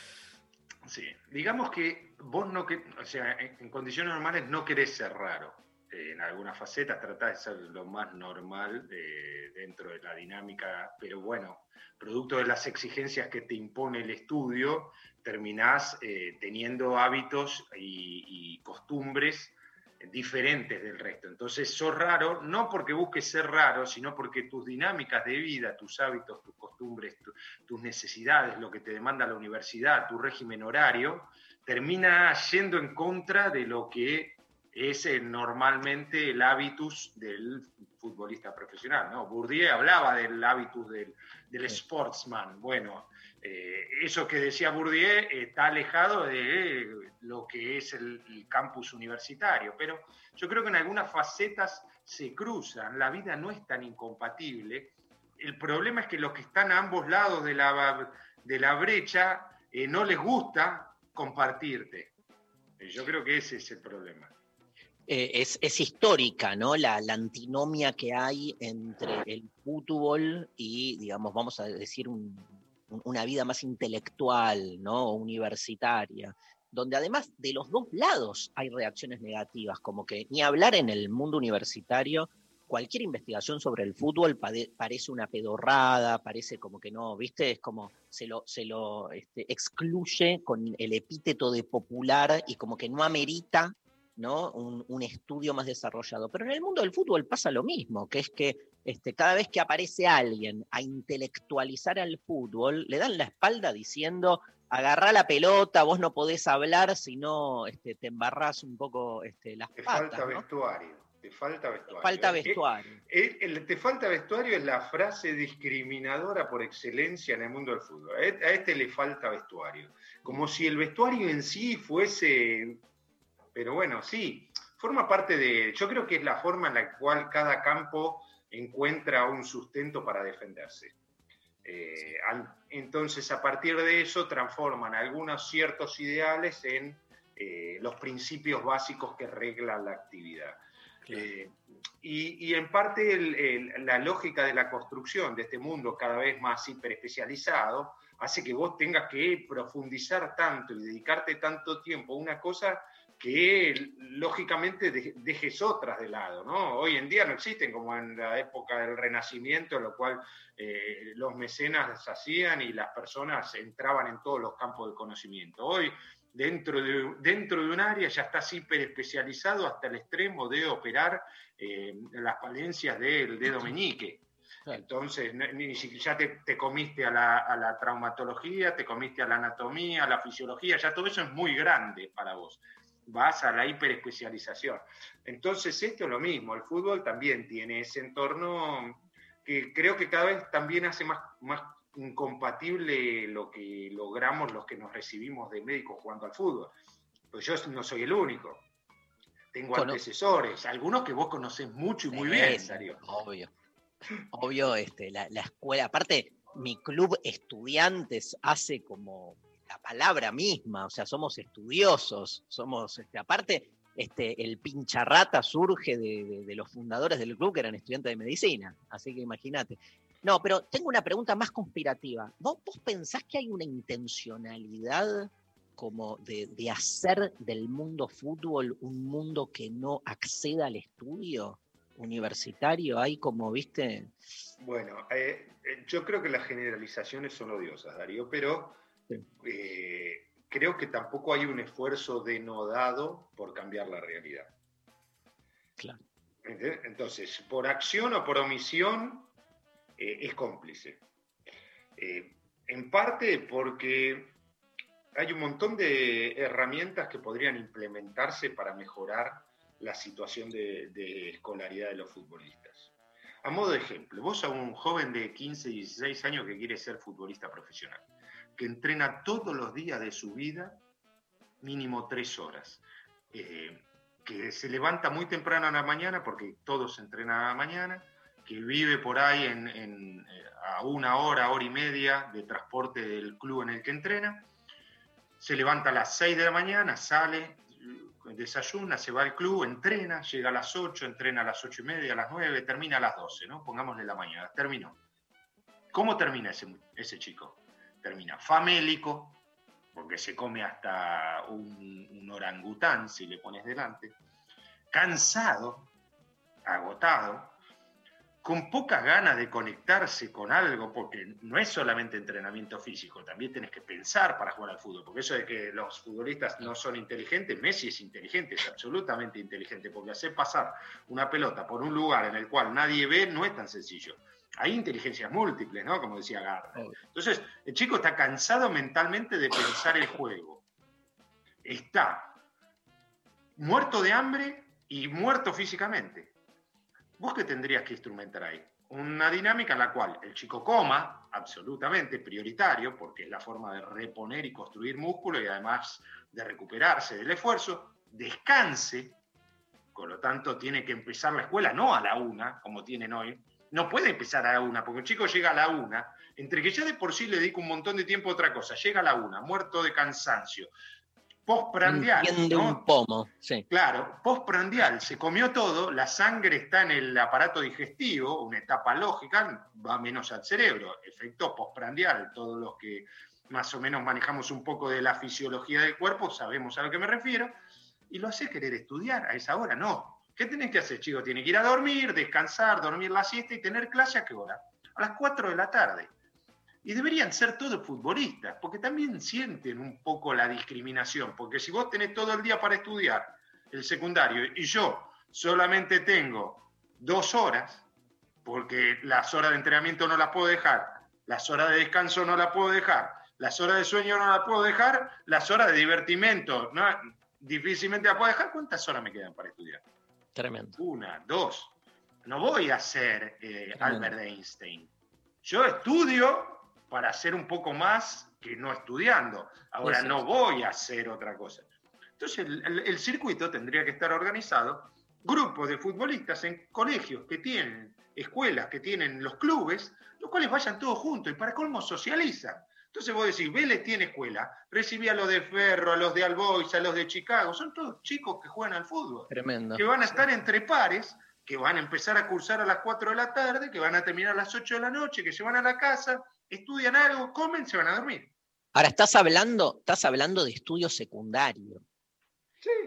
Sí, digamos que vos no que, o sea, en, condiciones normales no querés ser raro. Eh, en algunas facetas tratás de ser lo más normal eh, dentro de la dinámica, pero bueno, producto de las exigencias que te impone el estudio, terminás eh, teniendo hábitos y costumbres diferentes del resto. Entonces, sos raro, no porque busques ser raro, sino porque tus dinámicas de vida, tus hábitos, tus costumbres, tu- tus necesidades, lo que te demanda la universidad, tu régimen horario, termina yendo en contra de lo que es eh, normalmente el hábitus del futbolista profesional. ¿no? Bourdieu hablaba del hábitus del, del sportsman. Bueno, eh, eso que decía Bourdieu eh, está alejado de lo que es el, campus universitario, pero yo creo que en algunas facetas se cruzan, la vida no es tan incompatible. el problema es que los que están a ambos lados de la, de la brecha eh, no les gusta compartirte. Yo creo que ese es el problema. Es, histórica, ¿no? La, la antinomia que hay entre el fútbol y, digamos, vamos a decir, un- una vida más intelectual, ¿no? Universitaria, donde además de los dos lados hay reacciones negativas, como que ni hablar en el mundo universitario, cualquier investigación sobre el fútbol parece una pedorrada, parece como que no, ¿viste? Es como se lo, se lo este, excluye con el epíteto de popular y como que no amerita ¿no? Un, un estudio más desarrollado. Pero en el mundo del fútbol pasa lo mismo, que es que este, cada vez que aparece alguien a intelectualizar al fútbol, le dan la espalda diciendo, agarrá la pelota, vos no podés hablar si no este, te embarrás un poco este, las Te patas. falta ¿no? vestuario. Te falta vestuario. Falta Eh, vestuario. el te falta vestuario es la frase discriminadora por excelencia en el mundo del fútbol. A e- a este le falta vestuario. Como si el vestuario en sí fuese. Pero bueno, sí, forma parte de. Yo creo que es la forma en la cual cada campo encuentra un sustento para defenderse. Eh, al- entonces, a partir de eso, transforman algunos ciertos ideales en eh, los principios básicos que reglan la actividad. Eh, y, y en parte el- el- la lógica de la construcción de este mundo cada vez más hiperespecializado hace que vos tengas que profundizar tanto y dedicarte tanto tiempo a una cosa que lógicamente de- dejes otras de lado, ¿no? Hoy en día no existen como en la época del Renacimiento, en lo cual eh, los mecenas hacían y las personas entraban en todos los campos del conocimiento. Hoy, dentro de, dentro de un área, ya estás hiper especializado hasta el extremo de operar eh, las falencias del dedo meñique. Entonces, ni siquiera ya te, te comiste a la, a la traumatología, te comiste a la anatomía, a la fisiología, ya todo eso es muy grande para vos. Vas a la hiperespecialización. Entonces, esto es lo mismo, el fútbol también tiene ese entorno que creo que cada vez también hace más, más incompatible lo que logramos los que nos recibimos de médicos jugando al fútbol. Pues yo no soy el único. Tengo Cono- antecesores, algunos que vos conocés mucho y muy bien, Darío. Obvio. Obvio, este, la, la escuela, aparte, mi club estudiantes hace como la palabra misma, o sea, somos estudiosos, somos, este, aparte, este, el pincharrata surge de, de- de los fundadores del club que eran estudiantes de medicina, así que imagínate. No, pero tengo una pregunta más conspirativa. ¿Vos, vos pensás que hay una intencionalidad como de, de hacer del mundo fútbol un mundo que no acceda al estudio universitario? Hay como, viste, Bueno, eh, eh, yo creo que las generalizaciones son odiosas, Darío, pero eh, creo que tampoco hay un esfuerzo denodado por cambiar la realidad. Claro. ¿Entendés? Entonces, por acción o por omisión, eh, es cómplice. Eh, en parte porque hay un montón de herramientas que podrían implementarse para mejorar la situación de, de escolaridad de los futbolistas. A modo de ejemplo, vos a un joven de 15, 16 años que quiere ser futbolista profesional, que entrena todos los días de su vida, mínimo tres horas, eh, que se levanta muy temprano en la mañana, porque todos entrenan a la mañana, que vive por ahí en, eh, a una hora, hora y media de transporte del club en el que entrena, se levanta a las 6 de la mañana, sale, eh, desayuna, se va al club, entrena, llega a las 8, entrena a las 8 y media, a las 9, termina a las 12, ¿no? Pongámosle la mañana, terminó. ¿Cómo termina ese, ese chico? Termina famélico, porque se come hasta un, orangután si le pones delante, cansado, agotado, con pocas ganas de conectarse con algo, porque no es solamente entrenamiento físico, también tienes que pensar para jugar al fútbol, porque eso de que los futbolistas no son inteligentes, Messi es inteligente, es absolutamente inteligente, porque hacer pasar una pelota por un lugar en el cual nadie ve no es tan sencillo. Hay inteligencias múltiples, ¿no? Como decía Garda. Entonces, el chico está cansado mentalmente de pensar el juego. Está muerto de hambre y muerto físicamente. ¿Vos qué tendrías que instrumentar ahí? Una dinámica en la cual el chico coma, absolutamente prioritario, porque es la forma de reponer y construir músculo y además de recuperarse del esfuerzo, descanse, con lo tanto tiene que empezar la escuela no a la una, como tienen hoy, no puede empezar a la una, porque un chico llega a la una, entre que ya de por sí le dedico un montón de tiempo a otra cosa, llega a la una, muerto de cansancio, postprandial, ¿no? un pomo, sí. Claro, postprandial, se comió todo, la sangre está en el aparato digestivo, una etapa lógica, va menos al cerebro, efecto postprandial, todos los que más o menos manejamos un poco de la fisiología del cuerpo sabemos a lo que me refiero, y lo hace querer estudiar a esa hora, no. ¿Qué tenés que hacer, chico? Tiene que ir a dormir, descansar, dormir la siesta y tener clase a qué hora? A las 4 de la tarde. Y deberían ser todos futbolistas, porque también sienten un poco la discriminación, porque si vos tenés todo el día para estudiar el secundario y yo solamente tengo dos horas, porque las horas de entrenamiento no las puedo dejar, las horas de descanso no las puedo dejar, las horas de sueño no las puedo dejar, las horas de divertimento no, difícilmente las puedo dejar, ¿cuántas horas me quedan para estudiar? Tremendo. Una, dos. No voy a ser eh, Albert Einstein. Yo estudio para hacer un poco más que no estudiando. Ahora no voy a hacer otra cosa. Entonces el, el- el circuito tendría que estar organizado, grupos de futbolistas en colegios que tienen, escuelas que tienen los clubes, los cuales vayan todos juntos y para colmo socializan. Entonces vos decís, Vélez tiene escuela, recibí a los de Ferro, a los de Albois, a los de Chicago, son todos chicos que juegan al fútbol Tremendo. que van a estar entre pares, que van a empezar a cursar a las 4 de la tarde, que van a terminar a las 8 de la noche, que se van a la casa, estudian algo, comen, se van a dormir. Ahora, estás hablando, estás hablando de estudio secundario.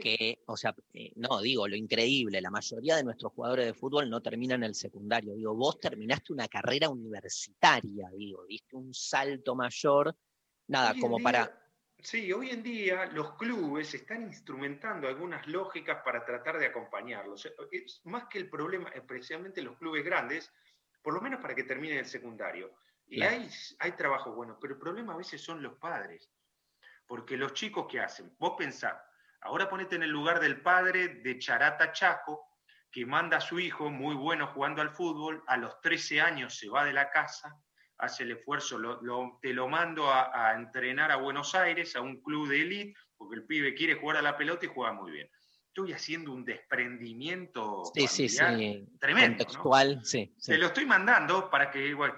Que, o sea, eh, no, digo, lo increíble, la mayoría de nuestros jugadores de fútbol no terminan el secundario. Digo, vos terminaste una carrera universitaria, digo, diste un salto mayor, nada, Hoy como día- para. Sí, hoy en día los clubes están instrumentando algunas lógicas para tratar de acompañarlos. Es más que el problema, especialmente los clubes grandes, por lo menos para que terminen el secundario. Y Claro. hay, hay trabajo bueno, pero el problema a veces son los padres. Porque los chicos, ¿qué hacen? Vos pensá, ahora ponete en el lugar del padre de Charata Chaco, que manda a su hijo, muy bueno jugando al fútbol, a los 13 años se va de la casa, hace el esfuerzo, lo- lo- te lo mando a, a entrenar a Buenos Aires, a un club de élite, porque el pibe quiere jugar a la pelota y juega muy bien. Estoy haciendo un desprendimiento Sí, sí, sí. tremendo. Contextual, sí. Te lo estoy mandando para que, bueno,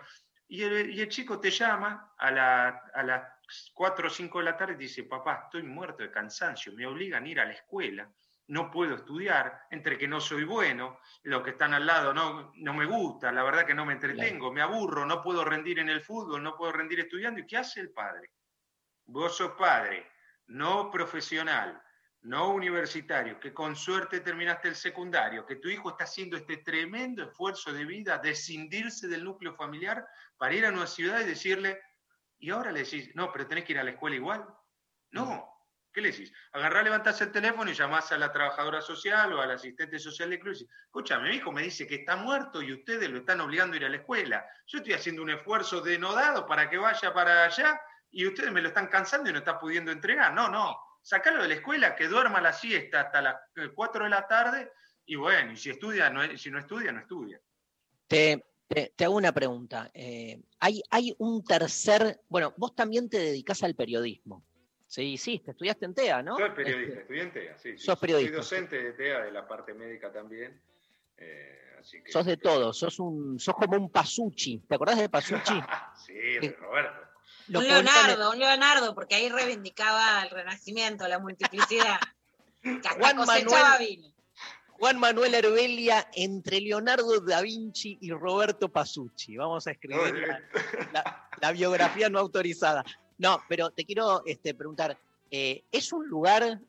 y el, y el chico te llama a, la- a las 4 o 5 de la tarde dice, papá, estoy muerto de cansancio, me obligan a ir a la escuela, no puedo estudiar, entre que no soy bueno, los que están al lado no, no me gusta, la verdad que no me entretengo, me aburro, no puedo rendir en el fútbol, no puedo rendir estudiando. ¿Y qué hace el padre? Vos sos padre, no profesional, no universitario, que con suerte terminaste el secundario, que tu hijo está haciendo este tremendo esfuerzo de vida de escindirse del núcleo familiar para ir a una ciudad y decirle, y ahora le decís, no, pero tenés que ir a la escuela igual. No, ¿qué le decís? Agarrá, levantás el teléfono y llamás a la trabajadora social o al asistente social del club y decís, escúchame, mi hijo me dice que está muerto y ustedes lo están obligando a ir a la escuela. Yo estoy haciendo un esfuerzo denodado para que vaya para allá y ustedes me lo están cansando y no está pudiendo entregar. No, no, sacalo de la escuela, que duerma la siesta hasta las 4 de la tarde y bueno, y si estudia, no, si no estudia, no estudia. Te, te- te hago una pregunta. eh, hay, hay un tercer. Bueno, vos también te dedicás al periodismo. Sí, sí, te estudiaste en TEA, ¿no? Soy periodista, Este, estudié en TEA, sí, sí. sos periodista, Soy docente de TEA, de la parte médica también. eh, así que, sos de todo, sos un, sos como un Pasucci. ¿Te acordás de Pasucci? sí, de Roberto. Lo un Leonardo, un Leonardo, porque ahí reivindicaba el renacimiento, la multiplicidad. Que hasta Juan Manuel- vino. Juan Manuel Herbelia entre Leonardo da Vinci y Roberto Pasucci. Vamos a escribir la, la- la biografía no autorizada. No, pero te quiero este, preguntar, eh, es un lugar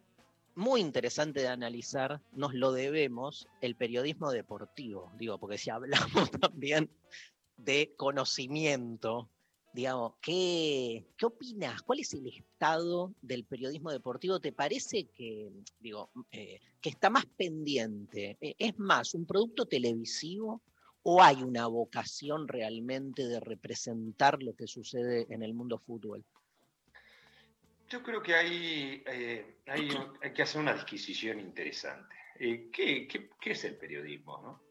muy interesante de analizar, nos lo debemos, el periodismo deportivo, digo, porque si hablamos también de conocimiento, digamos, ¿qué, qué opinas? ¿Cuál es el estado del periodismo deportivo? ¿Te parece que, digo, eh, que está más pendiente? Eh, ¿Es más un producto televisivo o hay una vocación realmente de representar lo que sucede en el mundo fútbol? Yo creo que hay, eh, hay, hay que hacer una disquisición interesante. ¿qué, qué, qué es el periodismo? No?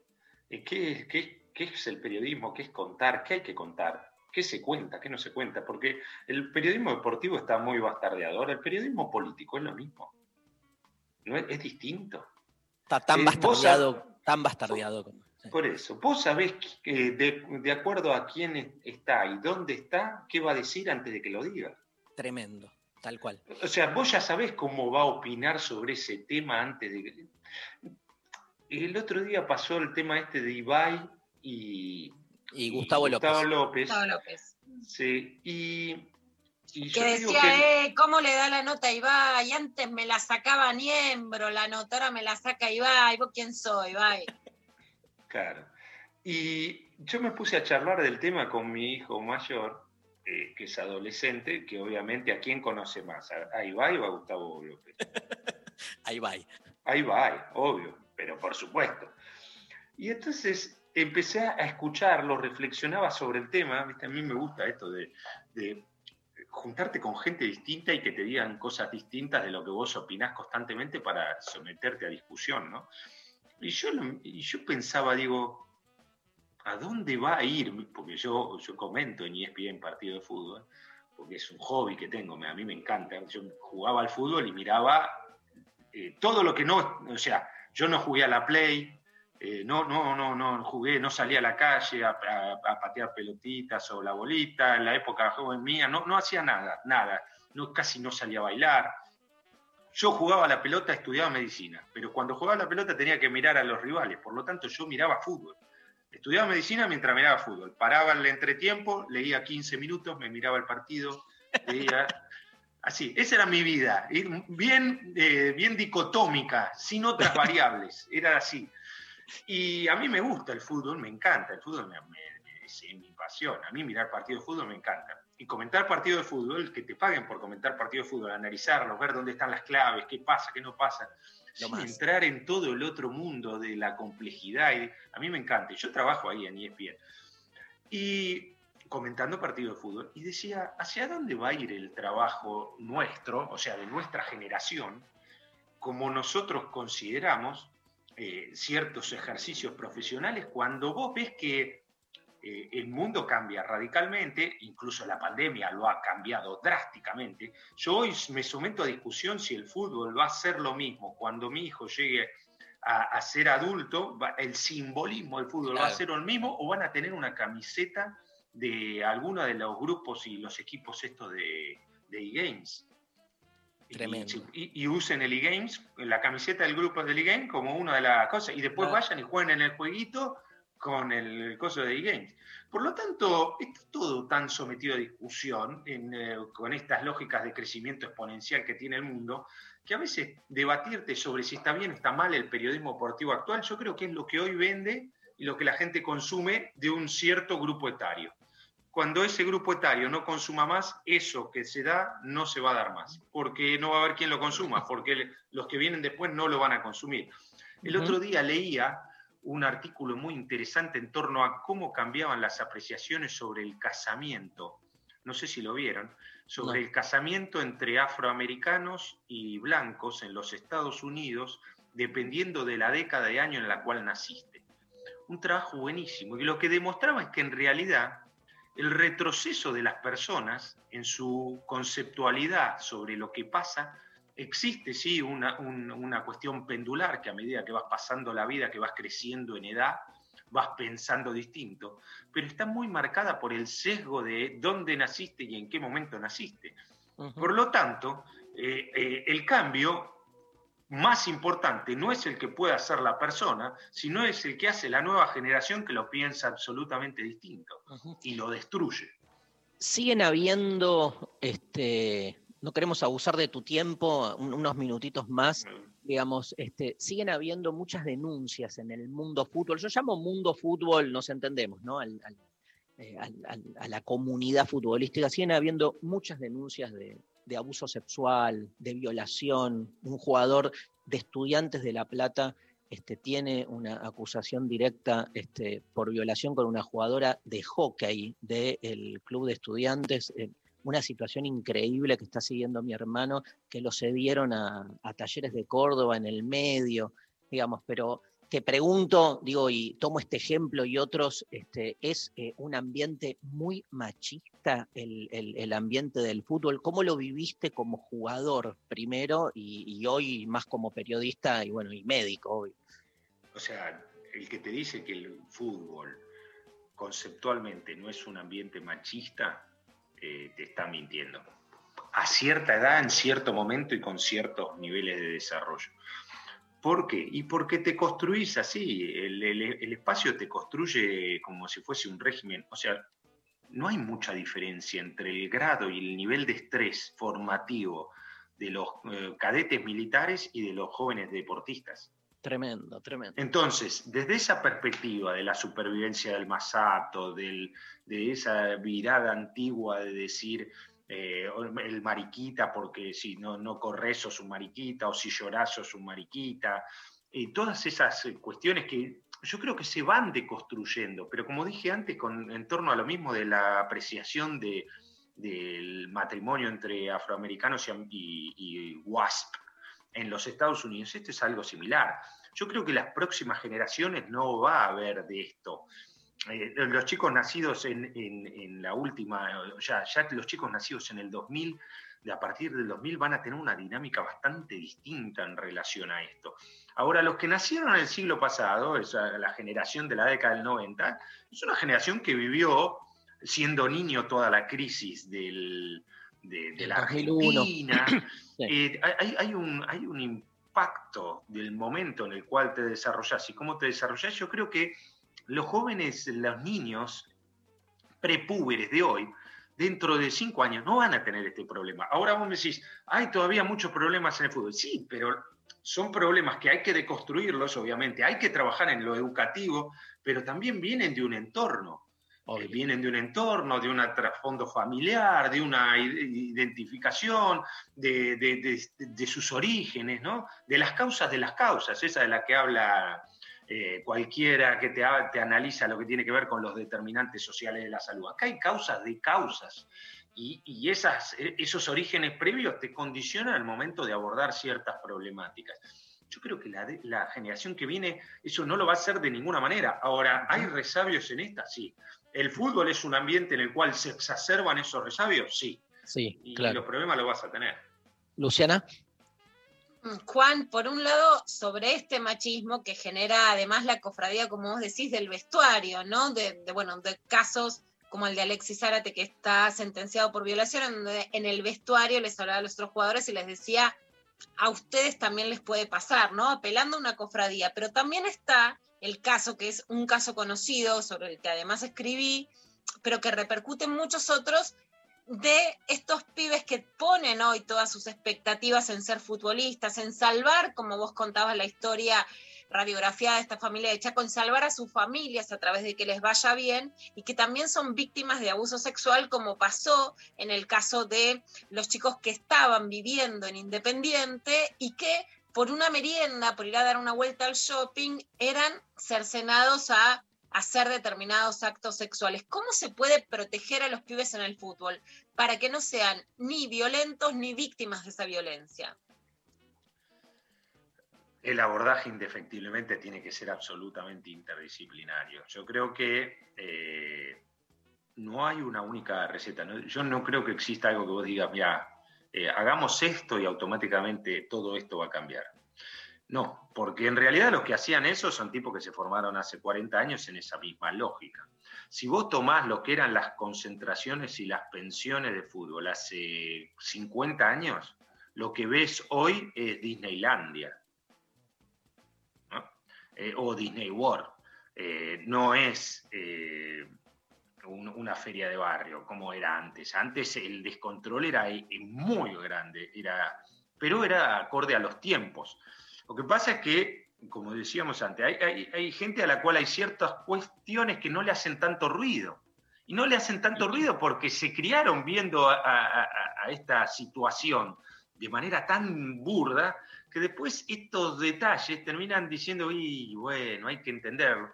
¿qué, qué, qué es el periodismo? ¿Qué es contar? ¿Qué hay que contar? ¿Qué se cuenta? ¿Qué no se cuenta? Porque el periodismo deportivo está muy bastardeado. Ahora, el periodismo político es lo mismo. ¿No es, es distinto. Está tan Eh, bastardeado, tan bastardeado. sí. Por eso, vos sabés que, de, de acuerdo a quién está y dónde está, qué va a decir antes de que lo diga. Tremendo, tal cual. O sea, vos ya sabés cómo va a opinar sobre ese tema antes de que... El otro día pasó el tema este de Ibai y, Y Gustavo López. Gustavo López. Gustavo López. Sí, y, y Que yo digo decía, que... eh, ¿cómo le da la nota a Ibai? Antes me la sacaba Niembro, la nota ahora me la saca Ibai. ¿Vos quién soy, Ibai? Claro. Y yo me puse a charlar del tema con mi hijo mayor, eh, que es adolescente, que obviamente a quién conoce más, a, a Ibai o a Gustavo López. Ahí va. A Ibai, obvio, pero por supuesto. Y entonces empecé a escucharlo, reflexionaba sobre el tema, ¿viste? a mí me gusta esto de, de juntarte con gente distinta y que te digan cosas distintas de lo que vos opinás constantemente para someterte a discusión, ¿no? Y yo, y yo pensaba, digo, ¿a dónde va a ir? Porque yo, yo comento en ESPN partido de fútbol, porque es un hobby que tengo, a mí me encanta. Yo jugaba al fútbol y miraba eh, todo lo que no, o sea, yo no jugué a la Play, eh, no, no, no, no jugué, no salí a la calle a, a- a patear pelotitas o la bolita, en la época joven mía, no, no hacía nada, nada, no, casi no salía a bailar. Yo jugaba a la pelota, estudiaba medicina, pero cuando jugaba a la pelota tenía que mirar a los rivales, por lo tanto yo miraba fútbol. Estudiaba medicina mientras miraba fútbol. Paraba el entretiempo, leía 15 minutos, me miraba el partido, leía. Así, esa era mi vida, bien, eh, bien dicotómica, sin otras variables, era así. Y a mí me gusta el fútbol, me encanta, el fútbol me- me- es mi pasión, a mí mirar partidos de fútbol me encanta. Y comentar partidos de fútbol, que te paguen por comentar partidos de fútbol, analizarlos, ver dónde están las claves, qué pasa, qué no pasa, sin más. entrar en todo el otro mundo de la complejidad. y- a mí me encanta, yo trabajo ahí en ESPN. Y comentando partidos de fútbol, y decía, ¿hacia dónde va a ir el trabajo nuestro, o sea, de nuestra generación, como nosotros consideramos eh, ciertos ejercicios profesionales, cuando vos ves que eh, el mundo cambia radicalmente, incluso la pandemia lo ha cambiado drásticamente. Yo hoy me someto a discusión si el fútbol va a ser lo mismo cuando mi hijo llegue a, a ser adulto, va- el simbolismo del fútbol va a ser el mismo o van a tener una camiseta de alguno de los grupos y los equipos estos de, de e-games. Y- Tremendo. Y, y usen el e-games, la camiseta del grupo del e-game como una de las cosas, y después Claro. vayan y jueguen en el jueguito con el coso de e-games. Por lo tanto, está todo tan sometido a discusión en, eh, con estas lógicas de crecimiento exponencial que tiene el mundo, que a veces debatirte sobre si está bien o está mal el periodismo deportivo actual, yo creo que es lo que hoy vende y lo que la gente consume de un cierto grupo etario. Cuando ese grupo etario no consuma más, eso que se da no se va a dar más, porque no va a haber quien lo consuma, porque los que vienen después no lo van a consumir. El otro día leía un artículo muy interesante en torno a cómo cambiaban las apreciaciones sobre el casamiento. No sé si lo vieron, sobre No. el casamiento entre afroamericanos y blancos en los Estados Unidos, dependiendo de la década de año en la cual naciste. Un trabajo buenísimo. Y lo que demostraba es que en realidad el retroceso de las personas en su conceptualidad sobre lo que pasa, existe sí una, un- una cuestión pendular que a medida que vas pasando la vida, que vas creciendo en edad, vas pensando distinto, pero está muy marcada por el sesgo de dónde naciste y en qué momento naciste. Por lo tanto, eh, eh, el cambio más importante no es el que pueda hacer la persona, sino es el que hace la nueva generación que lo piensa absolutamente distinto y lo destruye. siguen habiendo, este, no queremos abusar de tu tiempo, un- unos minutitos más, digamos, este, siguen habiendo muchas denuncias en el mundo fútbol. Yo llamo mundo fútbol, nos entendemos, ¿no? Al- al- eh, al- a la comunidad futbolística, siguen habiendo muchas denuncias de, de abuso sexual, de violación. Un jugador de estudiantes de La Plata este, tiene una acusación directa este, por violación con una jugadora de hockey del club de estudiantes. eh, una situación increíble que está siguiendo mi hermano, que lo cedieron a, a talleres de Córdoba en el medio, digamos, pero te pregunto, digo, y tomo este ejemplo y otros, este, es eh, un ambiente muy machista el, el- ambiente del fútbol. ¿Cómo lo viviste como jugador primero y, hoy más como periodista y bueno, y médico? obvio? O sea, el que te dice que el fútbol conceptualmente no es un ambiente machista, eh, te está mintiendo. A cierta edad, en cierto momento y con ciertos niveles de desarrollo. ¿Por qué? Y porque te construís así, el, el- el espacio te construye como si fuese un régimen, o sea, no hay mucha diferencia entre el grado y el nivel de estrés formativo de los eh, cadetes militares y de los jóvenes deportistas. Tremendo, tremendo. Entonces, desde esa perspectiva de la supervivencia del masato, del- de esa virada antigua de decir eh, el mariquita, porque si no, no corres sos un mariquita, o si llorás sos un mariquita, y todas esas eh, cuestiones que yo creo que se van deconstruyendo, pero como dije antes, con, en torno a lo mismo de la apreciación de, del matrimonio entre afroamericanos y, y- y WASP en los Estados Unidos, esto es algo similar. Yo creo que las próximas generaciones no va a haber de esto. Eh, los chicos nacidos en, en- en la última, ya, ya los chicos nacidos en el 2000, de a partir del 2000 van a tener una dinámica bastante distinta en relación a esto. Ahora, los que nacieron en el siglo pasado, esa, la generación de la década del 90, es una generación que vivió siendo niño toda la crisis del, de, de la 2001. Argentina. Sí. Eh, hay, hay un, hay un impacto del momento en el cual te desarrollas y cómo te desarrollas. Yo creo que los jóvenes, los niños prepúberes de hoy, dentro de cinco años, no van a tener este problema. Ahora vos me decís, hay todavía muchos problemas en el fútbol. Sí, pero son problemas que hay que deconstruirlos, obviamente. Hay que trabajar en lo educativo, pero también vienen de un entorno. Eh, vienen de un entorno, de un trasfondo familiar, de una identificación, de, de- de- de sus orígenes, ¿no? De las causas de las causas, esa de la que habla eh, cualquiera que te, te analiza lo que tiene que ver con los determinantes sociales de la salud. Acá hay causas de causas. Y, y esas, eh, esos orígenes previos te condicionan al momento de abordar ciertas problemáticas. Yo creo que la, la generación que viene eso no lo va a hacer de ninguna manera. Ahora, ¿hay resabios en esta? Sí. ¿El fútbol es un ambiente en el cual se exacerban esos resabios? Sí. Sí, Y claro. los problemas los vas a tener. Luciana. Juan, por un lado, sobre este machismo que genera además la cofradía, como vos decís, del vestuario, ¿no? De, de, bueno, de casos como el de Alexis Zárate, que está sentenciado por violación, en donde en el vestuario les hablaba a los otros jugadores y les decía, a ustedes también les puede pasar, ¿no? Apelando a una cofradía. Pero también está el caso, que es un caso conocido, sobre el que además escribí, pero que repercute en muchos otros, de estos pibes que ponen hoy todas sus expectativas en ser futbolistas, en salvar, como vos contabas la historia radiografiada de esta familia de Chaco, en salvar a sus familias a través de que les vaya bien y que también son víctimas de abuso sexual, como pasó en el caso de los chicos que estaban viviendo en Independiente y que por una merienda, por ir a dar una vuelta al shopping, eran cercenados a hacer determinados actos sexuales. ¿Cómo se puede proteger a los pibes en el fútbol para que no sean ni violentos ni víctimas de esa violencia? el abordaje indefectiblemente tiene que ser absolutamente interdisciplinario. Yo creo que eh, no hay una única receta. Yo no creo que exista algo que vos digas, mira, eh, hagamos esto y automáticamente todo esto va a cambiar. No, porque en realidad los que hacían eso son tipos que se formaron hace 40 años en esa misma lógica. Si vos tomás lo que eran las concentraciones y las pensiones de fútbol hace 50 años, lo que ves hoy es Disneylandia eh, o Disney World. Eh, no es eh, un- una feria de barrio como era antes. Antes el descontrol era muy grande, era, pero era acorde a los tiempos. Lo que pasa es que, como decíamos antes, hay, hay- hay gente a la cual hay ciertas cuestiones que no le hacen tanto ruido. Y no le hacen tanto ruido porque se criaron viendo a- a- a- a esta situación de manera tan burda que después estos detalles terminan diciendo, y bueno, hay que entenderlo.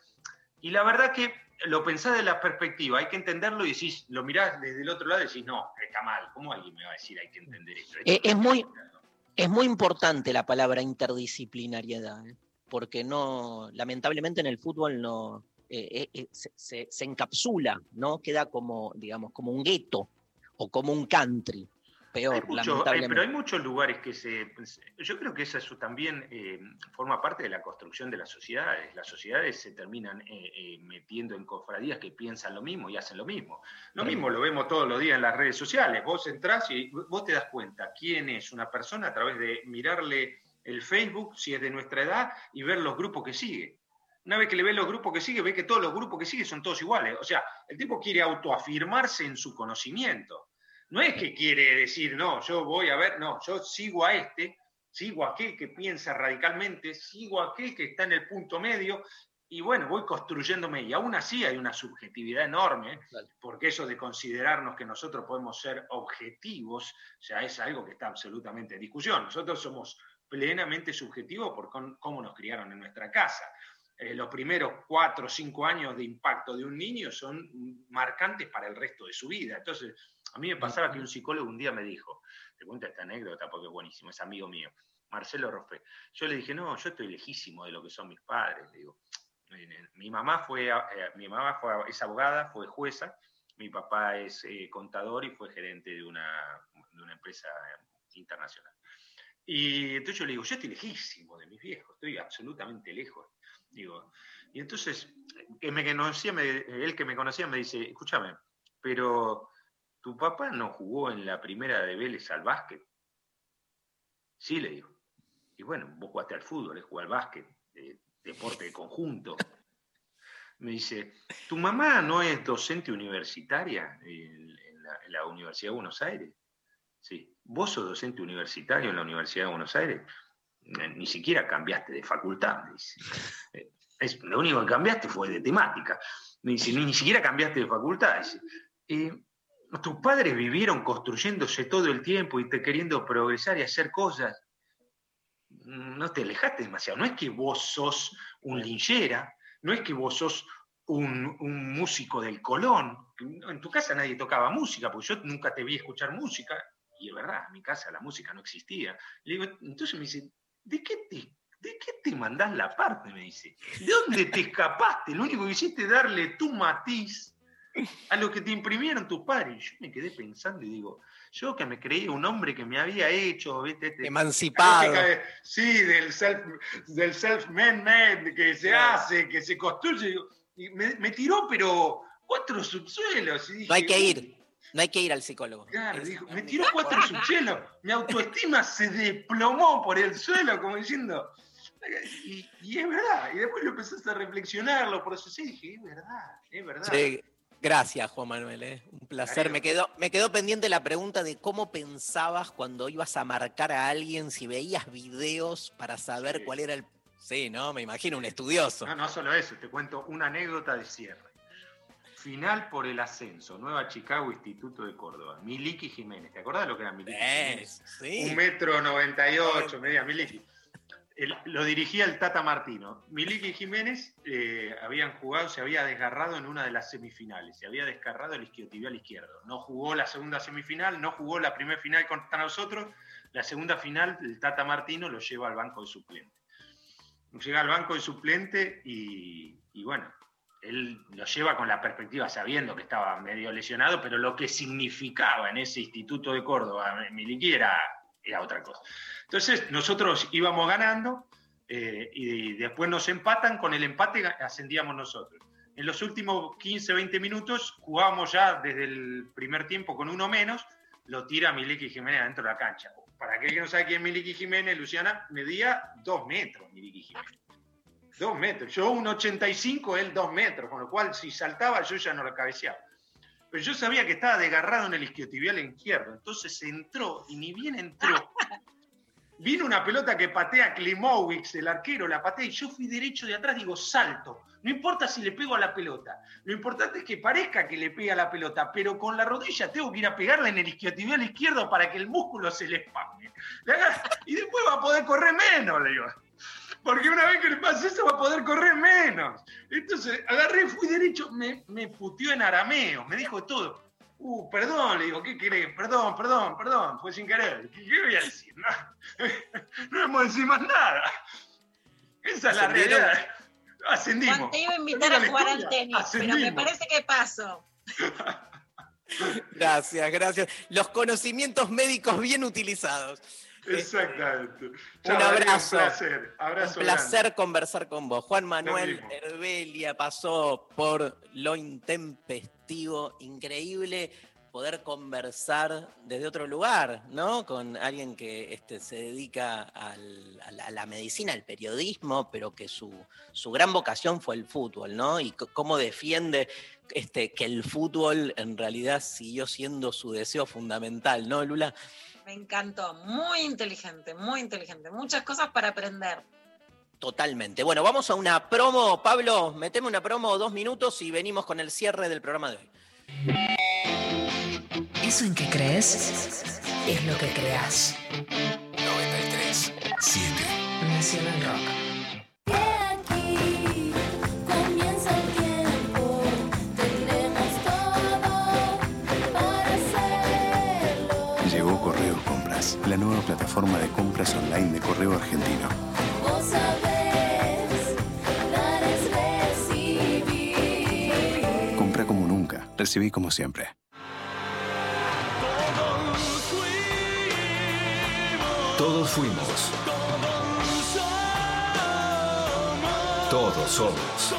Y la verdad que lo pensás de la perspectiva, hay que entenderlo y decís, lo mirás desde el otro lado y decís, no, está mal, ¿cómo alguien me va a decir hay que entender esto? Eh, es, muy, es muy importante la palabra interdisciplinariedad, ¿eh? porque no, lamentablemente en el fútbol no eh, eh, se encapsula, ¿no? Queda como, digamos, como un gueto o como un country. Peor, Hay mucho- hay- lamentablemente. pero hay muchos lugares que se... Yo creo que eso, también eh, forma parte de la construcción de las sociedades. Las sociedades se terminan eh, eh, metiendo en cofradías que piensan lo mismo y hacen lo mismo. Lo mismo lo vemos todos los días en las redes sociales. Vos entrás y vos te das cuenta quién es una persona a través de mirarle el Facebook, si es de nuestra edad, y ver los grupos que sigue. Una vez que le ves los grupos que sigue, ve que todos los grupos que sigue son todos iguales. O sea, el tipo quiere autoafirmarse en su conocimiento. No es que quiere decir, no, yo voy a ver, no, yo sigo a este, sigo a aquel que piensa radicalmente, sigo a aquel que está en el punto medio, y bueno, voy construyéndome. Y aún así hay una subjetividad enorme, porque eso de considerarnos que nosotros podemos ser objetivos, ya es algo que está absolutamente en discusión. Nosotros somos plenamente subjetivos por con- cómo nos criaron en nuestra casa. Eh, los primeros cuatro o cinco años de impacto de un niño son marcantes para el resto de su vida. Entonces, a mí me pasaba que un psicólogo un día me dijo, te cuento esta anécdota porque es buenísimo, es amigo mío, Marcelo Rofe. Yo le dije, no, yo estoy lejísimo de lo que son mis padres. Le digo, "Eh, mi mamá, fue, eh, mi mamá fue, es abogada, fue jueza, mi papá es eh, contador y fue gerente de una, de una empresa internacional. Y entonces yo le digo, yo estoy lejísimo de mis viejos, estoy absolutamente lejos. Digo, y entonces, que me conocía, me- él que me conocía me dice, escúchame, pero tu papá no jugó en la primera de Vélez al básquet. Sí, le digo. Y bueno, vos jugaste al fútbol, él jugó al básquet, deporte de conjunto. Me dice, ¿tu mamá no es docente universitaria en, la, Universidad de Buenos Aires? Sí. ¿Vos sos docente universitario en la Universidad de Buenos Aires? Ni siquiera cambiaste de facultad, me dice. Es- lo único que cambiaste fue de temática. Me dice, ni, ni siquiera cambiaste de facultad. Dice, "Eh, tus padres vivieron construyéndose todo el tiempo y te queriendo progresar y hacer cosas. No te alejaste demasiado. No es que vos sos un linchera, no es que vos sos un, un músico del Colón. En tu casa nadie tocaba música, porque yo nunca te vi escuchar música. Y es verdad, en mi casa la música no existía. Le digo, entonces me dice, ¿de qué te, de qué te mandás la parte? Me dice. ¿De dónde te escapaste? Lo único que hiciste es darle tu matiz a lo que te imprimieron tus padres. Y yo me quedé pensando y digo, yo que me creía un hombre que me había hecho, ¿viste? Este- Emancipado. sí, del self, del self-made man, que se Claro. hace, que se construye. Y me, me tiró, pero cuatro subsuelos. y No hay que "Uy, ir. No hay que ir al psicólogo. Claro, Es- dijo, me tiró cuatro subsuelos. Mi autoestima se desplomó por el suelo, como diciendo. Y, y es verdad. Y después lo empezás a reflexionar, lo procesé y dije, es verdad, es verdad. Sí, gracias, Juan Manuel. eh, Un placer. Me quedó, me quedó pendiente la pregunta de cómo pensabas cuando ibas a marcar a alguien, si veías videos para saber Sí. cuál era el. Sí, ¿no? Me imagino un estudioso. No, no solo eso, te cuento una anécdota de cierre. Final por el ascenso, Nueva Chicago, Instituto de Córdoba. Miliki Jiménez, ¿te acordás lo que era Miliki Jiménez? sí. Un metro noventa y ocho, medía Miliki. El- lo dirigía el Tata Martino. Miliki Jiménez eh, habían jugado, se había desgarrado en una de las semifinales, se había desgarrado el isquiotibial izquierdo. No jugó la segunda semifinal, no jugó la primera final contra nosotros. La segunda final, el Tata Martino lo lleva al banco de suplente. Llega al banco de suplente y, y bueno, él lo lleva con la perspectiva sabiendo que estaba medio lesionado, pero lo que significaba en ese instituto de Córdoba, Miliki, era, era otra cosa. Entonces nosotros íbamos ganando eh, y después nos empatan, con el empate ascendíamos nosotros. En los últimos 15, 20 minutos jugábamos ya desde el primer tiempo con uno menos, lo tira Miliki Jiménez adentro de la cancha. Para aquel que no sabe quién es Miliki Jiménez, Luciana, medía dos metros Miliki Jiménez. Dos metros. Yo un 85, él dos metros, con lo cual si saltaba yo ya no lo cabeceaba. Pero yo sabía que estaba desgarrado en el isquiotibial izquierdo, entonces entró y ni bien entró. Vino una pelota que patea Klimowicz, el arquero, la patea y yo fui derecho de atrás, digo, salto. No importa si le pego a la pelota. Lo importante es que parezca que le pega a la pelota, pero con la rodilla tengo que ir a pegarle en el isquiotibial izquierdo para que el músculo se le espasme. Y después va a poder correr menos, le digo. Porque una vez que le pase eso va a poder correr menos. Entonces agarré, fui derecho, me, me puteó en arameo, me dijo todo. Uh, perdón, le digo, ¿qué querés? Perdón, perdón, perdón, fue sin querer. ¿Qué, qué voy a decir? No, no vamos a decir más nada. Esa es la realidad. Ascendimos. Juan, te iba a invitar a jugar al tenis, pero me Ascendimos. parece que paso. Gracias, gracias. Los conocimientos médicos bien utilizados. Exactamente. Un abrazo. Un placer. Abrazo Un placer grande. conversar con vos. Juan Manuel. Herbelia pasó por lo intempestivo, increíble poder conversar desde otro lugar, ¿no? Con alguien que este, se dedica al- a, la, a la medicina, al periodismo, pero que su, su gran vocación fue el fútbol, ¿no? Y cómo defiende este, que el fútbol en realidad siguió siendo su deseo fundamental, ¿no, Lula? Me encantó, muy inteligente, muy inteligente. Muchas cosas para aprender. Totalmente. Bueno, vamos a una promo. Pablo, meteme una promo dos minutos y venimos con el cierre del programa de hoy. Eso en que crees es lo que creas. 93 7 Nacional Rock. La nueva plataforma de compras online de Correo Argentino. Vos sabés. Compra como nunca, recibí como siempre. Todos fuimos. Todos somos.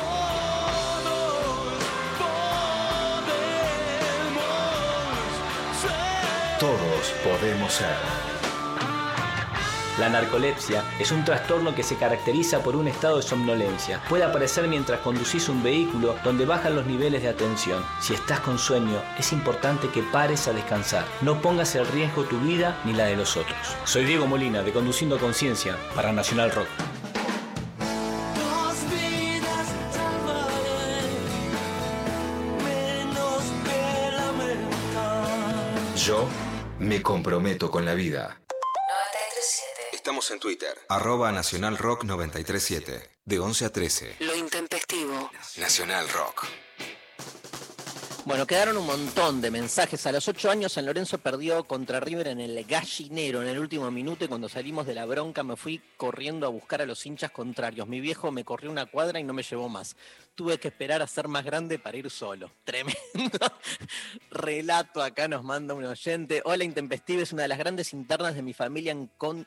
Todos podemos ser. La narcolepsia es un trastorno que se caracteriza por un estado de somnolencia. Puede aparecer mientras conducís un vehículo donde bajan los niveles de atención. Si estás con sueño, es importante que pares a descansar. No pongas en riesgo tu vida ni la de los otros. Soy Diego Molina de Conduciendo Conciencia para Nacional Rock. Dos vidas salvaré, menos que lamentar. Yo me comprometo con la vida. 937. Estamos en Twitter. Arroba Nacional Rock 937. De 11 a 13. Lo intempestivo. Nacional Rock. Bueno, quedaron un montón de mensajes. A los ocho años San Lorenzo perdió contra River en el gallinero en el último minuto y cuando salimos de la bronca me fui corriendo a buscar a los hinchas contrarios. Mi viejo me corrió una cuadra y no me llevó más. Tuve que esperar a ser más grande para ir solo. Tremendo relato acá nos manda un oyente. Hola, Intempestive es una de las grandes internas de mi familia.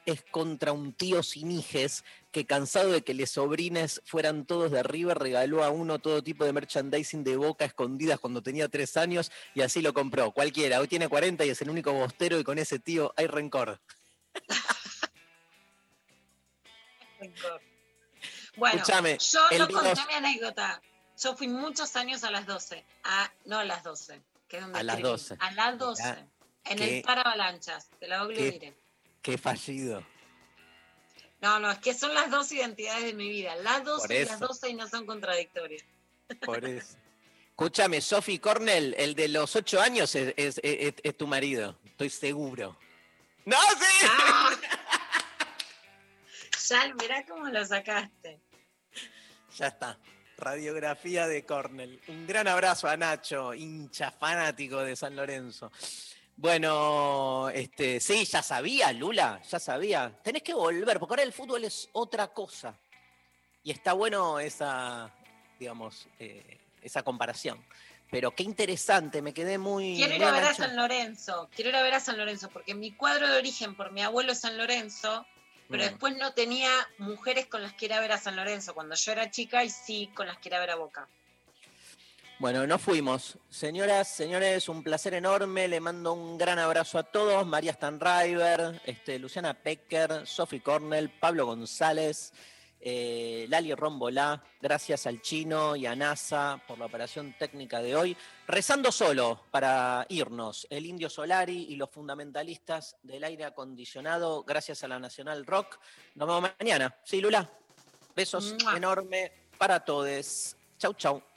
es contra un tío sin hijes que cansado de que les sobrines fueran todos de River, regaló a uno todo tipo de merchandising de boca escondidas cuando tenía tres años y así lo compró. Cualquiera, hoy tiene 40 y es el único bostero y con ese tío hay rencor. Bueno, Escuchame, yo no conté mi anécdota. Yo fui muchos años a las 12. A, no a las 12. Que es donde A las escribí. 12. A las 12. Mirá, en qué- el Paravalanchas. Te lo diré. Qué fallido. No, no, es que son las dos identidades de mi vida. Las 12 y las. 12 y no son contradictorias. Por eso. Escúchame, Sophie Cornell, el de los ocho años es, es- es- es tu marido, estoy seguro. ¡No, sí! Ya, mirá cómo lo sacaste. Ya está. Radiografía de Cornell. Un gran abrazo a Nacho, hincha fanático de San Lorenzo. Bueno, este, sí, ya sabía, Lula, ya sabía. Tenés que volver, porque ahora el fútbol es otra cosa. Y está bueno esa, digamos, eh, esa comparación. Pero qué interesante, me quedé muy. Quiero ir a ver a. San Lorenzo. Quiero ir a ver a San Lorenzo, porque mi cuadro de origen por mi abuelo es San Lorenzo, pero Mm. después no tenía mujeres con las que ir a ver a San Lorenzo cuando yo era chica y sí con las que ir a ver a Boca. Bueno, nos fuimos. Señoras, señores, un placer enorme. Le mando un gran abrazo a todos. María Stanriver, este, Luciana Pecker, Sophie Cornell, Pablo González, eh, Lali Rombolá. Gracias al chino y a NASA por la operación técnica de hoy. Rezando solo para irnos. El Indio Solari y los fundamentalistas del aire acondicionado. Gracias a la Nacional Rock. Nos vemos mañana. Sí, Lula. Besos Mua. enormes para todos. Chau, chau.